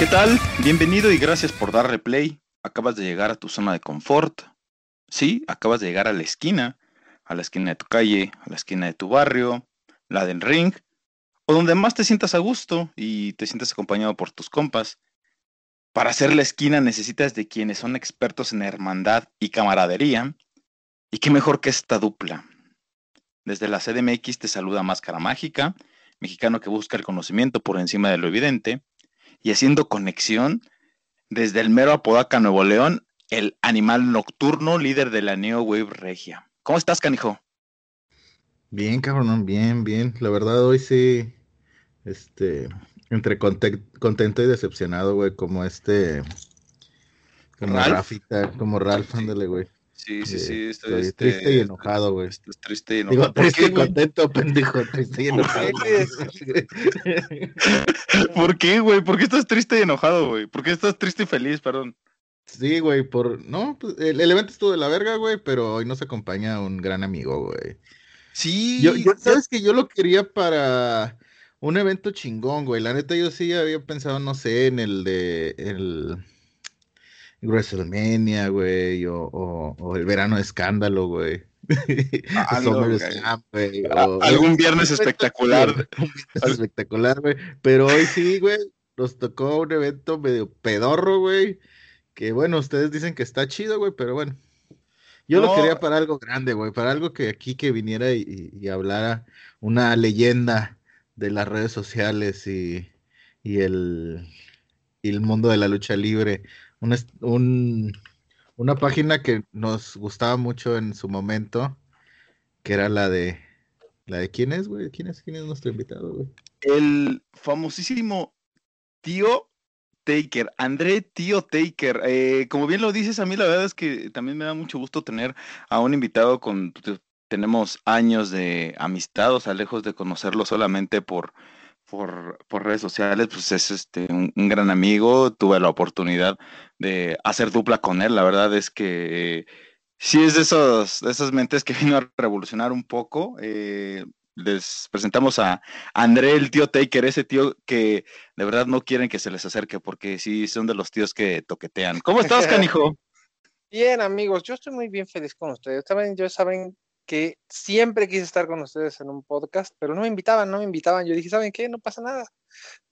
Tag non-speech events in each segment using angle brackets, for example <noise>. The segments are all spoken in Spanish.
¿Qué tal? Bienvenido y gracias por dar replay. Acabas de llegar a tu zona de confort. Sí, acabas de llegar a la esquina, a la esquina de tu calle, a la esquina de tu barrio, la del ring, o donde más te sientas a gusto y te sientas acompañado por tus compas. Para hacer la esquina necesitas de quienes son expertos en hermandad y camaradería. Y qué mejor que esta dupla. Desde la CDMX te saluda Máscara Mágica, mexicano que busca el conocimiento por encima de lo evidente y haciendo conexión desde el mero Apodaca, Nuevo León, el animal nocturno líder de la Neo Wave Regia. ¿Cómo estás, canijo? Bien, cabrón, bien, bien. La verdad, hoy sí, este, entre contento y decepcionado, güey, como este, como ¿Ralph? Rafita, como Ralph, ándale, güey. Sí, sí, sí. Estoy, estoy este, triste y enojado, güey. Estás triste y Digo, enojado. ¿Por triste y contento, pendejo, triste y enojado. <laughs> ¿Por qué, güey? ¿Por qué estás triste y enojado, güey? ¿Por qué estás triste y feliz, perdón? Sí, güey, por, no, pues, el, el evento estuvo de la verga, güey, pero hoy nos acompaña un gran amigo, güey. Sí. Yo, yo- sabes que yo lo quería para un evento chingón, güey. La neta, yo sí había pensado, no sé, en el de el WrestleMania, güey, o, o, o el verano de escándalo, güey. <laughs> Algo, güey. SummerSlam, güey. A- o- algún viernes espectacular. <laughs> Espectacular, güey. Pero hoy sí, güey, nos tocó un evento medio pedorro, güey. Que bueno, ustedes dicen que está chido, güey, pero bueno. Yo lo quería para algo grande, güey, para algo que aquí que viniera y, y- y hablara una leyenda de las redes sociales y, y el, y el mundo de la lucha libre. Un, una página que nos gustaba mucho en su momento, que era la de... ¿La de quién es, güey? ¿Quién es, quién es nuestro invitado, güey? El famosísimo tío Taker, André Tío Taker. Eh, como bien lo dices, a mí la verdad es que también me da mucho gusto tener a un invitado con... pues, Tenemos años de amistad, o sea, lejos de conocerlo solamente por, por, por redes sociales, pues es este, un, un gran amigo. Tuve la oportunidad de hacer dupla con él. La verdad es que sí es de, esos, de esas mentes que <laughs> vino a revolucionar un poco. Eh, les presentamos a André, el tío Taker, ese tío que de verdad no quieren que se les acerque porque sí son de los tíos que toquetean. ¿Cómo estás, <laughs> canijo? Bien, amigos, yo estoy muy bien feliz con ustedes. Saben, yo saben que siempre quise estar con ustedes en un podcast, pero no me invitaban, no me invitaban. Yo dije, ¿saben qué? No pasa nada.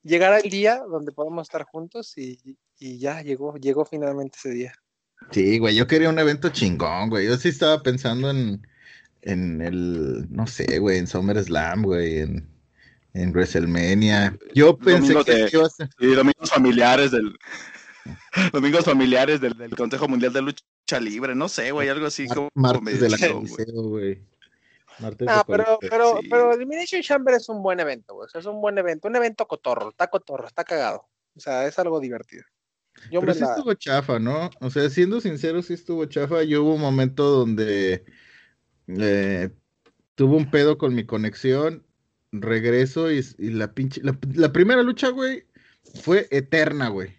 Llegará el día donde podamos estar juntos y, y ya llegó, llegó finalmente ese día. Sí, güey, yo quería un evento chingón, güey. Yo sí estaba pensando en, en el, no sé, güey, en SummerSlam, güey, en, en WrestleMania. Yo pensé Domingo que de- iba a ser... Sí, domingos familiares del <laughs> domingos familiares del, del Consejo Mundial de Lucha Libre, no sé, güey, algo así Mar- como martes medio de la <laughs> güey. Coliseo, güey. Martes Ah, de pero, pero, sí. pero Elimination Chamber es un buen evento, güey. O sea, es un buen evento, un evento cotorro, está cotorro, está cagado. O sea, es algo divertido. Yo Pero sí la... estuvo chafa, ¿no? O sea, siendo sincero, sí estuvo chafa. Yo hubo un momento donde eh, tuve un pedo con mi conexión, regreso y, y la pinche... La, la primera lucha, güey, fue eterna, güey.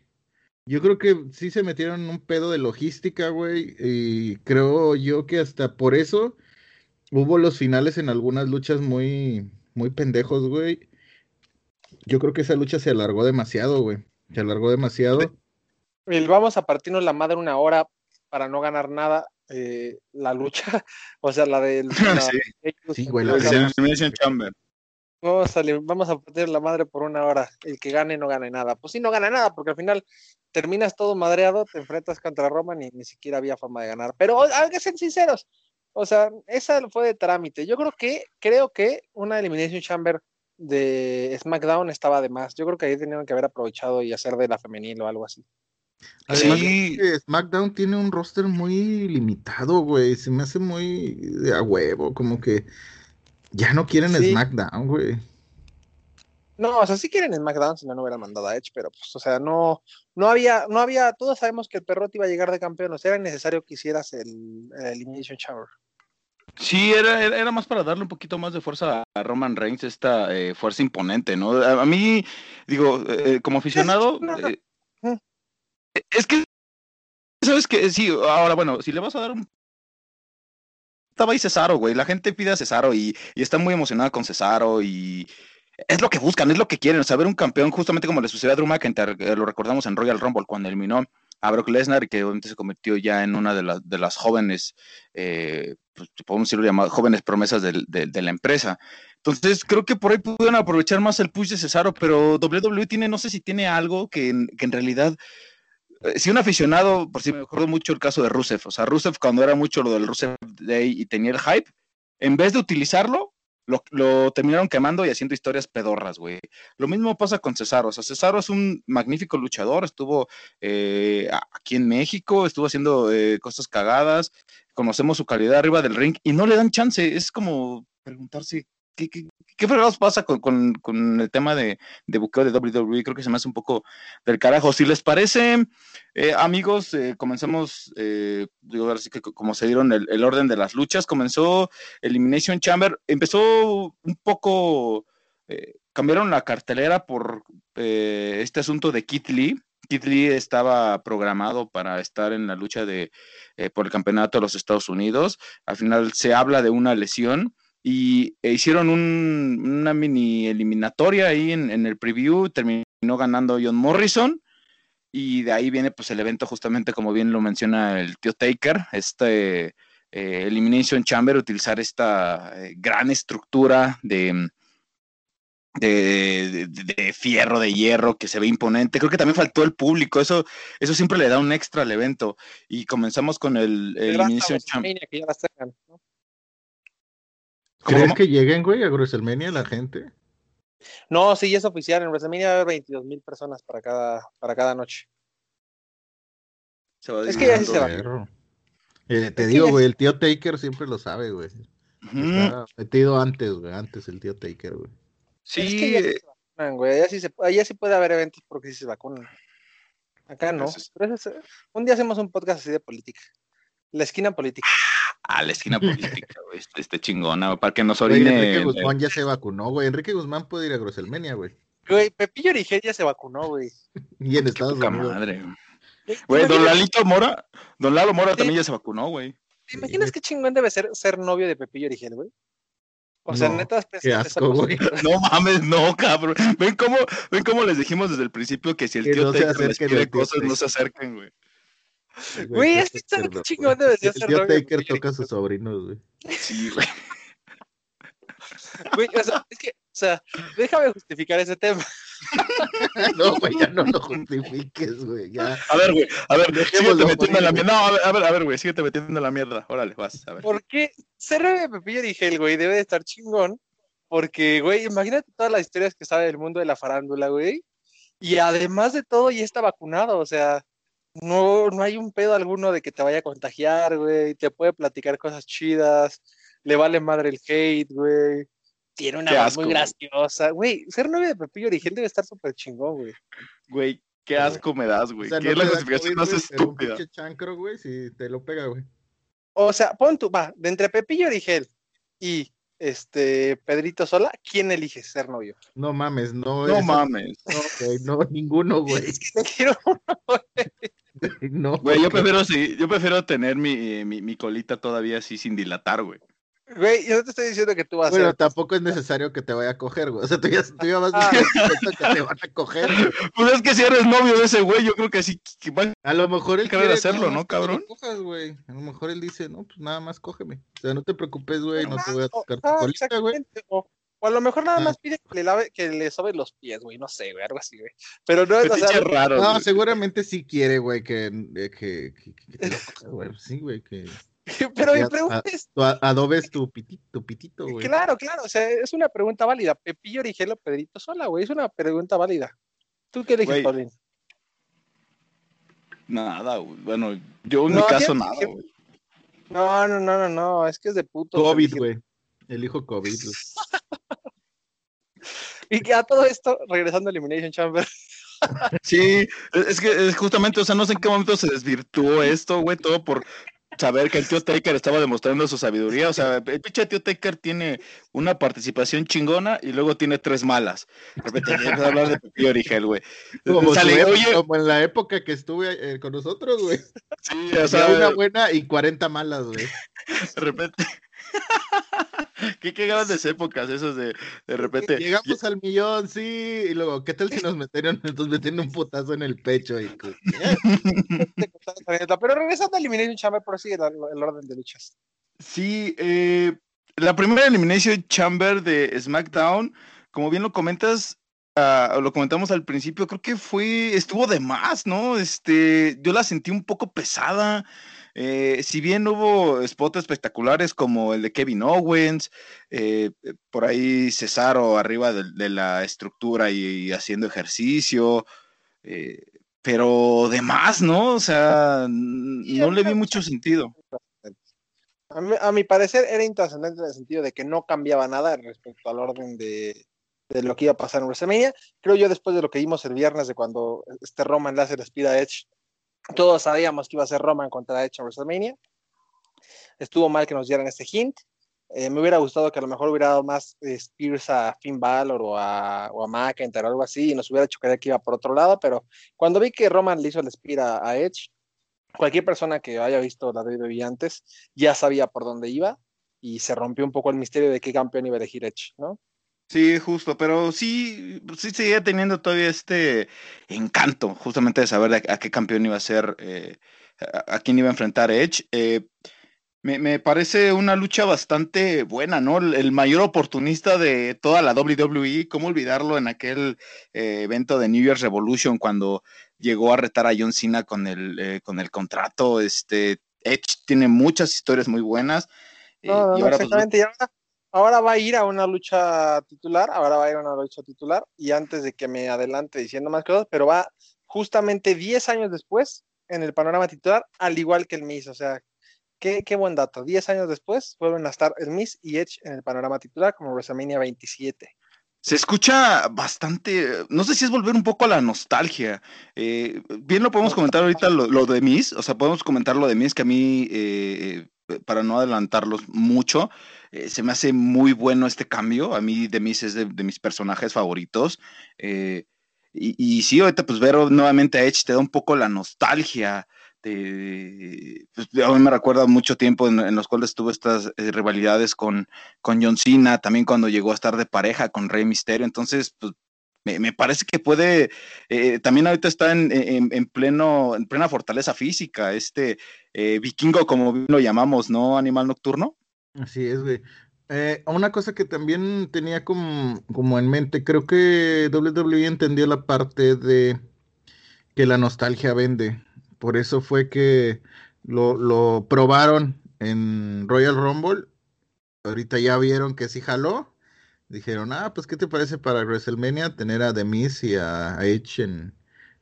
Yo creo que sí se metieron en un pedo de logística, güey, y creo yo que hasta por eso hubo los finales en algunas luchas muy, muy pendejos, güey. Yo creo que esa lucha se alargó demasiado, güey. Se alargó demasiado. el vamos a partirnos la madre una hora para no ganar nada. eh, la lucha, <laughs> o sea, la del. <laughs> la- Sí. Sí, güey, la de- Elimination Chamber. Vamos, a, vamos a partir la madre por una hora. El que gane no gane nada. Pues sí, no gana nada, porque al final terminas todo madreado, te enfrentas contra Roman y ni siquiera había forma de ganar. Pero hay que ser sinceros. O sea, esa fue de trámite. Yo creo que, creo que una Elimination Chamber de SmackDown estaba de más. Yo creo que ahí tenían que haber aprovechado y hacer de la femenil o algo así. Además, Sí. que SmackDown tiene un roster muy limitado, güey. Se me hace muy de a huevo, como que Ya no quieren Sí. SmackDown, güey. No, o sea, sí quieren SmackDown si no, no hubieran mandado a Edge, pero pues, o sea, no, no había, no había, todos sabemos que el perro te iba a llegar de campeón, o sea, era necesario que hicieras el, el Elimination Chamber. Sí, era, era más para darle un poquito más de fuerza a Roman Reigns, esta eh, fuerza imponente, ¿no? A, a mí, digo, eh, como aficionado, eh, es que, ¿sabes que Sí, ahora, bueno, si le vas a dar un... Estaba ahí Cesaro, güey, la gente pide a Cesaro y, y está muy emocionada con Cesaro y es lo que buscan, es lo que quieren, saber un campeón, justamente como le sucedió a Drew McIntyre, eh, lo recordamos en Royal Rumble cuando eliminó a Brock Lesnar, que obviamente se convirtió ya en una de, las de las jóvenes, eh, pues, podemos decirlo llamado, jóvenes promesas de, de la empresa. Entonces, creo que por ahí pudieron aprovechar más el push de Cesaro, pero WWE tiene, no sé si tiene algo que que en realidad, si un aficionado, por si me acuerdo mucho el caso de Rusev, o sea, Rusev cuando era mucho lo del Rusev Day y tenía el hype, en vez de utilizarlo, lo, terminaron quemando y haciendo historias pedorras, güey. Lo mismo pasa con Cesaro. O sea, Cesaro es un magnífico luchador, estuvo eh, aquí en México, estuvo haciendo eh, cosas cagadas, conocemos su calidad arriba del ring y no le dan chance. Es como preguntarse, ¿qué, qué, qué fregados pasa con, con- con el tema de, de buqueo de WWE? Creo que se me hace un poco del carajo. Si les parece, eh, amigos, eh, comenzamos, eh, digo, ahora sí que co- como se dieron el, orden de las luchas, comenzó Elimination Chamber, empezó un poco, eh, cambiaron la cartelera por eh, este asunto de Kit Lee. Kit Lee estaba programado para estar en la lucha de, por el campeonato de los Estados Unidos. Al final se habla de una lesión y e hicieron un- una mini eliminatoria ahí en, en el preview. Terminó ganando John Morrison. Y de ahí viene pues el evento justamente como bien lo menciona el tío Taker, este eh, Elimination Chamber, utilizar esta eh, gran estructura de, de, de- de fierro, de hierro, que se ve imponente. Creo que también faltó el público, eso, eso siempre le da un extra al evento. Y comenzamos con el, hasta Elimination Chamber. ¿Crees que lleguen, güey, a WrestleMania la gente? No, sí, es oficial. En WrestleMania va a haber 22 mil personas para cada, para cada noche. Se va Es que ya sí se va. Eh, te Es digo, güey, el tío Taker siempre lo sabe, güey. Ujú. Está metido antes, güey, antes el tío Taker, güey. Sí, Es que ya sí eh, se vacunan, güey. Allá sí, se, allá sí puede haber eventos porque sí se vacunan. Acá no. Entonces- Pero ese es- un día hacemos un podcast así de política. La esquina política. A la esquina <laughs> política, güey, este, este chingona, para que nos Güey, orine. Enrique Guzmán ya se vacunó, güey. Enrique Guzmán puede ir a WrestleMania, güey. Güey, Pepillo Origel ya se vacunó, güey. Y en Qué Estados poca Unidos. madre. ¿Te Güey, don Lalito Mora, don Lalo Mora Sí. también ya se vacunó, güey. ¿Te imaginas qué chingón debe ser ser novio de Pepillo Origel, güey? O sea, No, neta, qué asco, güey. <laughs> No mames, no, cabrón. Ven cómo, ven cómo les dijimos desde el principio que si el Que tío no pide al tío cosas, no se acerquen, güey. Güey, es que ¿sabes cerdo, qué chingón güey. debe ser Taker toca a sus sobrinos, güey. Sí, güey. <laughs> Güey, o sea, es que, o sea, déjame justificar ese tema. <laughs> No, güey, ya no lo justifiques, güey. Ya. A ver, güey, a ver, síguete metiendo en la mierda. No, a ver, a ver, a ver, güey, síguete metiendo en la mierda. Órale, vas, a ver. ¿Por qué novio de Pepillo Origel, güey, debe de estar chingón? Porque, güey, imagínate todas las historias que sabe del mundo de la farándula, güey. Y además de todo, ya está vacunado, o sea, no, no hay un pedo alguno de que te vaya a contagiar, güey. Te puede platicar cosas chidas, le vale madre el hate, güey. Tiene una voz muy güey. graciosa, güey. Ser novio de Pepillo Origel debe estar súper chingón, güey. Güey, qué asco me das, O güey. sea, ¿Qué no es la justificación más güey, un estúpida? pinche chancro, güey, si te lo pega, güey. O sea, pon tu, va, de entre Pepillo Origel y este Pedrito Sola, ¿quién eliges ser novio? No mames, no. No mames. No, güey, no, ninguno, <laughs> güey. Es que no quiero <laughs> No. Güey, yo prefiero, sí, yo prefiero tener mi, mi, mi colita todavía así sin dilatar, güey. Güey, yo no te estoy diciendo que tú vas a Bueno, tampoco es necesario que te vaya a coger, güey. O sea, tú ya, tú ya vas Ah. diciendo que te van a coger. güey. Pues es que si eres novio de ese güey, yo creo que sí. que va- A lo mejor él quiere hacerlo, ¿no, cabrón? cojas, güey. A lo mejor él dice, no, pues nada más cógeme. O sea, no te preocupes, güey, no te Ah, voy a tocar tu ah, colita, güey. O, o a lo mejor nada Ah. más pide que le lave, que le sobe los pies, güey. No sé, güey, algo así, güey. Pero no es, o Fetiche sea, raro. No, güey. seguramente sí quiere, güey, que, eh, que, que, que te lo cojas, güey. Sí, güey, que <laughs> pero mi pregunta es, tú a- adobes tu pitito, tu pitito, güey. claro, claro, o sea, es una pregunta válida. Pepillo Origel o Pedrito Sola, güey, es una pregunta válida. ¿Tú qué eliges, Paulín? Nada, güey. Bueno, yo en No, mi caso nada, que- güey. No, no, no, no, no, es que es de puto. COVID, güey. El hijo COVID. güey. <laughs> Y que a todo esto, regresando a Elimination Chamber, Sí, es que es justamente, o sea, no sé en qué momento se desvirtuó esto, güey, todo por saber que el tío Taker estaba demostrando su sabiduría. O sea, el pinche tío Taker tiene una participación chingona y luego tiene tres malas. De repente a hablar de Pepillo Origel, güey. Como, Sale, su- oye, como en la época que estuve eh, con nosotros, güey. sí, o sea, una buena y 40 malas, güey. de repente. <laughs> qué, qué grandes épocas esas de, de repente. Llegamos al millón, sí. Y luego, ¿qué tal si nos metieron, <laughs> nos metieron un putazo en el pecho? Y, <laughs> eh, te contaba esta anécdota. pero regresando a Elimination Chamber, prosigue el, el orden de luchas. Sí, eh, la primera Elimination Chamber de SmackDown, como bien lo comentas, ah, lo comentamos al principio, creo que fue, estuvo de más, ¿no? Este, yo la sentí un poco pesada. Eh, si bien hubo spots espectaculares como el de Kevin Owens, eh, por ahí Cesaro arriba de, de la estructura y, y haciendo ejercicio, eh, pero de más, ¿no? O sea, no le vi mucho sentido. A mi, a mi parecer era intrascendente en el sentido de que no cambiaba nada respecto al orden de, de lo que iba a pasar en WrestleMania. Creo yo después de lo que vimos el viernes de cuando este Roman le hace el speed a Edge, todos sabíamos que iba a ser Roman contra Edge en WrestleMania. Estuvo mal que nos dieran este hint. Eh, me hubiera gustado que a lo mejor hubiera dado más eh, Spears a Finn Balor o a, o a McIntyre o algo así y nos hubiera hecho creer que iba por otro lado, pero cuando vi que Roman le hizo el spear a, a Edge, cualquier persona que haya visto la WWE antes ya sabía por dónde iba y se rompió un poco el misterio de qué campeón iba a elegir Edge, ¿no? Sí, justo, pero sí, sí seguía teniendo todavía este encanto, justamente de saber a, a qué campeón iba a ser, eh, a, a quién iba a enfrentar Edge. Eh, me, me parece una lucha bastante buena, ¿no? El, el mayor oportunista de toda la WWE, ¿cómo olvidarlo en aquel eh, evento de New Year's Revolution cuando llegó a retar a John Cena con el, con el contrato? Este, Edge tiene muchas historias muy buenas. No, no, y ahora, pues, exactamente. Y ahora, ahora va a ir a una lucha titular, ahora va a ir a una lucha titular, y antes de que me adelante diciendo más cosas, pero va justamente 10 años después en el panorama titular, al igual que el Miz, o sea, qué, qué buen dato. 10 años después vuelven a estar el Miz y Edge en el panorama titular como WrestleMania 27. Se escucha bastante, no sé si es volver un poco a la nostalgia. Eh, bien lo podemos comentar ahorita lo, lo de Miss, o sea, podemos comentar lo de Miss que a mí, eh, para no adelantarlos mucho, eh, se me hace muy bueno este cambio. A mí de Miss es de, mis personajes favoritos. Eh, y, sí, ahorita pues ver nuevamente a Edge te da un poco la nostalgia. De, pues, a mí me recuerda mucho tiempo en, en los cuales tuve estas eh, rivalidades con, con John Cena, también cuando llegó a estar de pareja con Rey Misterio, entonces pues me, me parece que puede, eh, también ahorita está en, en, en, pleno, en plena fortaleza física, este eh, vikingo como lo llamamos, ¿no? Animal nocturno. Así es, güey. Eh, una cosa que también tenía como, como en mente, creo que WWE entendió la parte de que la nostalgia vende. Por eso fue que lo, lo probaron en Royal Rumble. Ahorita ya vieron que sí jaló. Dijeron, ah, pues, ¿qué te parece para WrestleMania tener a The Miz y a Edge en,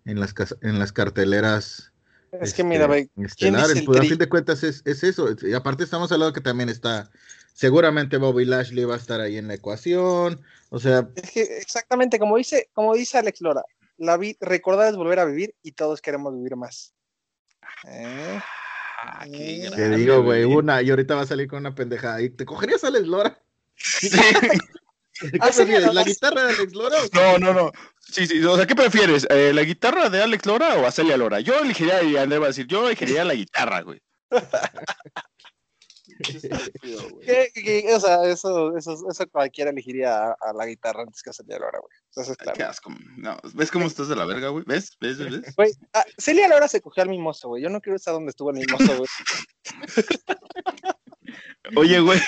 en, las, en las carteleras? Es que mira, ve, estelares. Pues a fin de cuentas es, es, eso. Y aparte estamos hablando que también está, seguramente Bobby Lashley va a estar ahí en la ecuación. O sea. Es que exactamente como dice, como dice Alex Lora, la vi recordar es volver a vivir y todos queremos vivir más. ¿Eh? Ah, qué Te digo, güey, una, y ahorita va a salir con una pendejada. ¿Y te cogerías a Alex Lora? Sí. <laughs> ¿Qué prefieres? ¿La guitarra de Alex Lora? No, no, no. Sí, sí, o sea, ¿qué prefieres? Eh, ¿La guitarra de Alex Lora o a Celia Lora? Yo elegiría, y André va a decir, yo elegiría la guitarra, güey. <laughs> ¿Qué, qué, o sea, eso, eso, eso cualquiera elegiría a, a, la guitarra antes que a Celia Lora, güey. Eso es claro. Qué asco. No, ¿Ves cómo estás de la verga, güey? ¿Ves? ¿Ves? ¿Ves? Güey, ah, Celia Lora se cogió al mimoso, güey. Yo no quiero estar donde estuvo el mimoso, güey. <laughs> Oye, güey,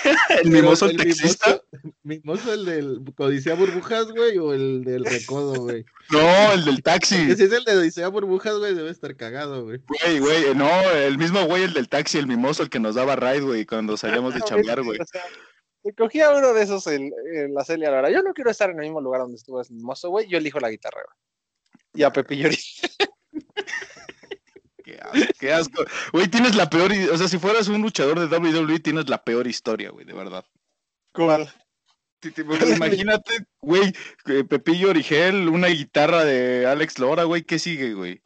el mimoso el, el taxista. Mimoso, mimoso el del Odisea Burbujas, güey, o el del Recodo, güey. No, el del taxi. Si es el de Odisea Burbujas, güey, debe estar cagado, güey. Güey, güey, no, el mismo güey, el del taxi, el mimoso, el que nos daba ride, güey, cuando salíamos de chambear, güey. O sea, me cogía uno de esos en, en, la Celia Lora. Yo no quiero estar en el mismo lugar donde estuvo ese mimoso, güey. Yo elijo la guitarra, güey. Y a Pepillo <laughs> Qué asco, qué asco. Güey, tienes la peor. O sea, si fueras un luchador de WWE, tienes la peor historia, güey, de verdad. con... Imagínate, güey, Pepillo Origel, una guitarra de Alex Lora, güey, ¿qué sigue, güey?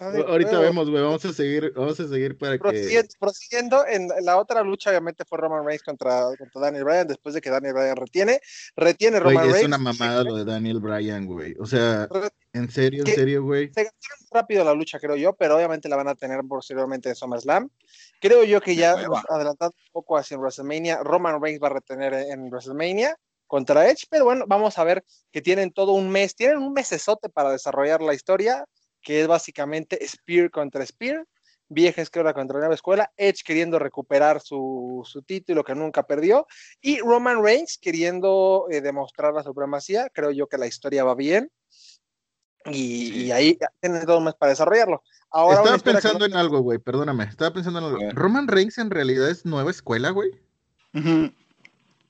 ahorita vemos, güey, vamos a seguir, vamos a seguir para que... Prosiguiendo, en la otra lucha obviamente fue Roman Reigns contra, contra Daniel Bryan, después de que Daniel Bryan retiene, retiene Roman Reigns. Es una mamada lo de Daniel Bryan, güey, o sea, en serio, en serio, güey. Se gastaron rápido la lucha, creo yo, pero obviamente la van a tener posteriormente en SummerSlam. Creo yo que ya adelantando un poco hacia WrestleMania, Roman Reigns va a retener en WrestleMania contra Edge, pero bueno, vamos a ver que tienen todo un mes, tienen un mesesote para desarrollar la historia que es básicamente Spear contra Spear, Vieja Escuela contra Nueva Escuela, Edge queriendo recuperar su, título que nunca perdió, y Roman Reigns queriendo eh, demostrar la supremacía. Creo yo que la historia va bien. Y, ahí tienen todo más para desarrollarlo. Ahora estaba pensando en algo, güey, perdóname. Estaba pensando en algo. ¿Roman Reigns en realidad es nueva escuela, güey?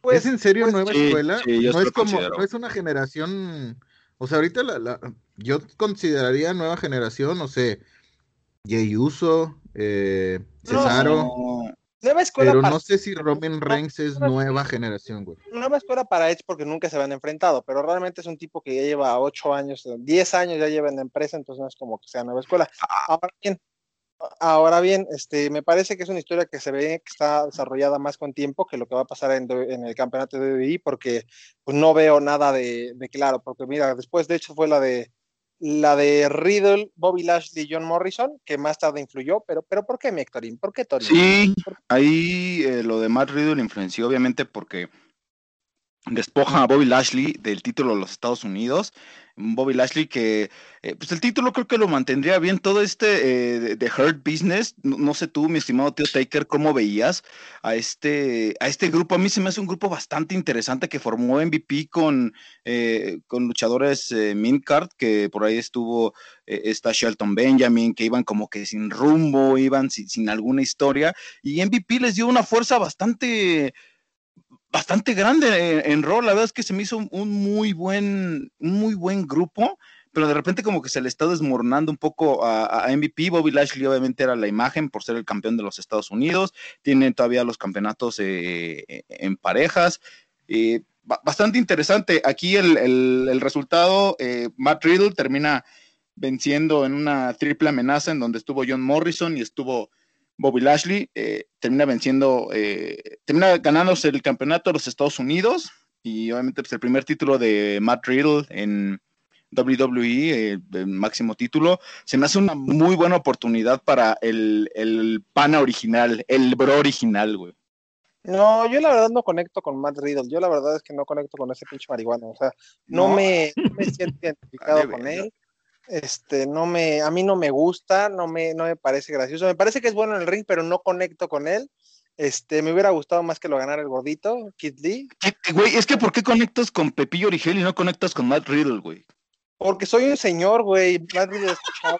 Pues, ¿Es en serio pues, nueva escuela? no es como, no es una generación o sea, ahorita la, la, yo consideraría nueva generación, no sé, Jey Uso, eh, Cesaro. Nueva escuela pero no sé si Roman Reigns es nueva generación, güey. Nueva escuela para Edge porque nunca se habían enfrentado, pero realmente es un tipo que ya lleva ocho años, diez años ya lleva en la empresa, entonces no es como que sea nueva escuela. Ah. Ahora bien, Ahora bien, este, me parece que es una historia que se ve que está desarrollada más con tiempo que lo que va a pasar en, el campeonato de WWE, porque pues, no veo nada de, claro, porque mira, después de hecho fue la de la de Riddle, Bobby Lashley, John Morrison, que más tarde influyó, pero, pero ¿por qué Mectorin? ¿Por qué Tony? Sí, ahí eh, lo de Matt Riddle influenció obviamente porque despoja a Bobby Lashley del título de los Estados Unidos. Bobby Lashley que, eh, pues el título creo que lo mantendría bien todo este eh, de Hurt Business. No, sé tú, mi estimado tío Taker, cómo veías a este, a este grupo. A mí se me hace un grupo bastante interesante que formó MVP con, eh, con luchadores Mincard, que por ahí estuvo, está Shelton Benjamin, que iban como que sin rumbo, iban sin, sin alguna historia. Y MVP les dio una fuerza bastante bastante grande en, rol. La verdad es que se me hizo un muy buen, muy buen grupo, pero de repente como que se le está desmoronando un poco a, MVP. Bobby Lashley obviamente era la imagen por ser el campeón de los Estados Unidos. Tiene todavía los campeonatos eh, eh, en parejas. Eh, bastante interesante. Aquí el, resultado, Matt Riddle termina venciendo en una triple amenaza en donde estuvo John Morrison y estuvo Bobby Lashley eh, termina venciendo, eh, termina ganándose el campeonato de los Estados Unidos y obviamente pues, el primer título de Matt Riddle en WWE, el máximo título, se me hace una muy buena oportunidad para el, el pana original, el bro original, güey. No, yo la verdad no conecto con Matt Riddle. Yo la verdad es que no conecto con ese pinche marihuana. O sea, no, Me, no me siento identificado con él. Este, no me, a mí no me gusta, no me, no me parece gracioso. Me parece que es bueno en el ring, pero no conecto con él. Este, me hubiera gustado más que lo ganara el gordito, Kid Lee. Güey, es que ¿por qué conectas con Pepillo Origel y no conectas con Matt Riddle, güey? Porque soy un señor, güey. Matt Riddle está chavo,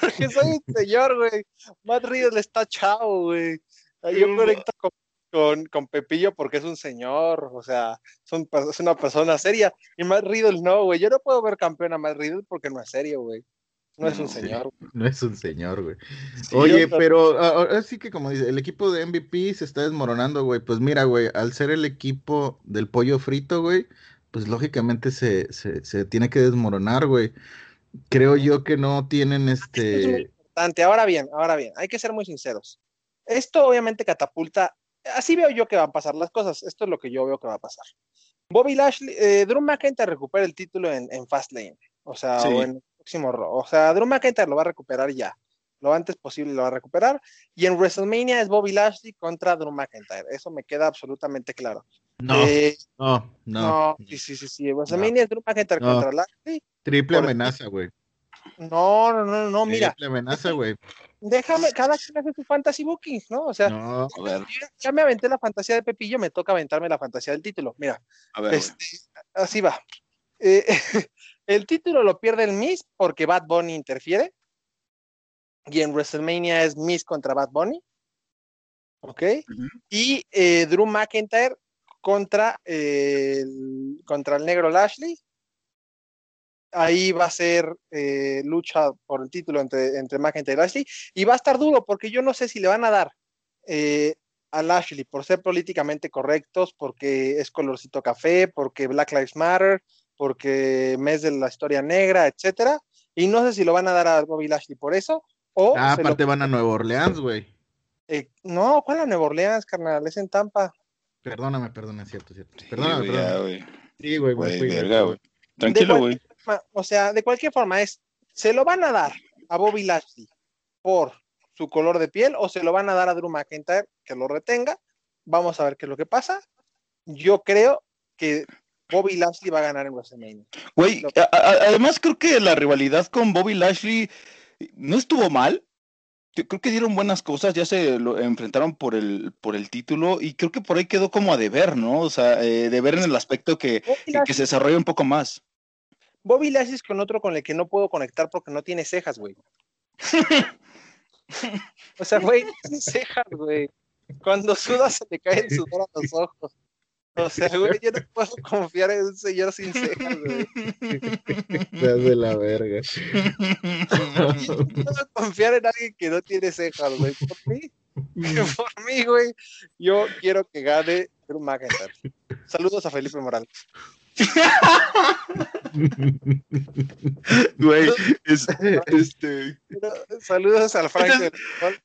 Porque soy un señor, güey. Matt Riddle está chavo, güey. Yo conecto con con, con, Pepillo porque es un señor, o sea, es, una persona seria. Y Matt Riddle no, güey. Yo no puedo ver campeón a Matt Riddle porque no es serio, güey. No es un señor. <laughs> No es un señor, güey. Oye, pero ahora sí que como dice, el equipo de MVP se está desmoronando, güey. Pues mira, güey, al ser el equipo del pollo frito, güey, pues lógicamente se, se, se tiene que desmoronar, güey. Creo yo que no tienen este... Es muy importante. Ahora bien, ahora bien, hay que ser muy sinceros. Esto obviamente catapulta así veo yo que van a pasar las cosas. Esto es lo que yo veo que va a pasar. Bobby Lashley, eh, Drew McIntyre recupera el título en, en Fastlane, o sea, o en el próximo O sea, Drew McIntyre lo va a recuperar ya. Lo antes posible lo va a recuperar. Y en WrestleMania es Bobby Lashley contra Drew McIntyre. Eso me queda absolutamente claro. No, eh, no, no, Sí, sí, sí, sí. WrestleMania es Drew McIntyre contra Lashley. Triple amenaza, güey. No, no, no, no, mira. Triple amenaza, güey déjame, cada quien hace su fantasy booking, ¿no? O sea, Ya, me aventé la fantasía de Pepillo, me toca aventarme la fantasía del título. Mira, este, así va. Eh, <laughs> el título lo pierde el Miss porque Bad Bunny interfiere. Y en WrestleMania es Miss contra Bad Bunny. ¿Ok? Y eh, Drew McIntyre contra, contra el negro Lashley ahí va a ser eh, lucha por el título entre, entre McIntyre y Lashley y va a estar duro porque yo no sé si le van a dar eh, a Lashley por ser políticamente correctos, porque es colorcito café, porque Black Lives Matter, porque mes de la historia negra, etcétera. Y no sé si lo van a dar a Bobby Lashley por eso. O Ah, lo- aparte van a Nueva Orleans, güey. eh, no, ¿cuál a Nueva Orleans, carnal? Es en Tampa. Perdóname, perdóname, cierto, cierto. Sí, Perdóname, perdóname. güey. Sí, güey, Güey, fui, verga, güey. De Tranquilo, güey. O sea, de cualquier forma es, ¿se lo van a dar a Bobby Lashley por su color de piel o se lo van a dar a Drew McIntyre que lo retenga? Vamos a ver qué es lo que pasa. Yo creo que Bobby Lashley va a ganar en WrestleMania. Güey, además creo que la rivalidad con Bobby Lashley no estuvo mal. Yo Creo que dieron buenas cosas, ya se lo enfrentaron por el, por el título y creo que por ahí quedó como a deber, ¿no? O sea, eh, de ver en el aspecto que, que, que se desarrolle un poco más. Bobby Lashley es con otro con el que no puedo conectar porque no tiene cejas, güey. O sea, güey, tiene cejas, güey. Cuando suda se le cae el sudor a los ojos. O sea, güey, yo no puedo confiar en un señor sin cejas, güey. Te hace la verga. Yo no puedo confiar en alguien que no tiene cejas, güey. Por mí, por mí, güey, yo quiero que gane Drew McIntyre. Saludos a Felipe Morales. Güey, es- este, Saludos al Frank. Este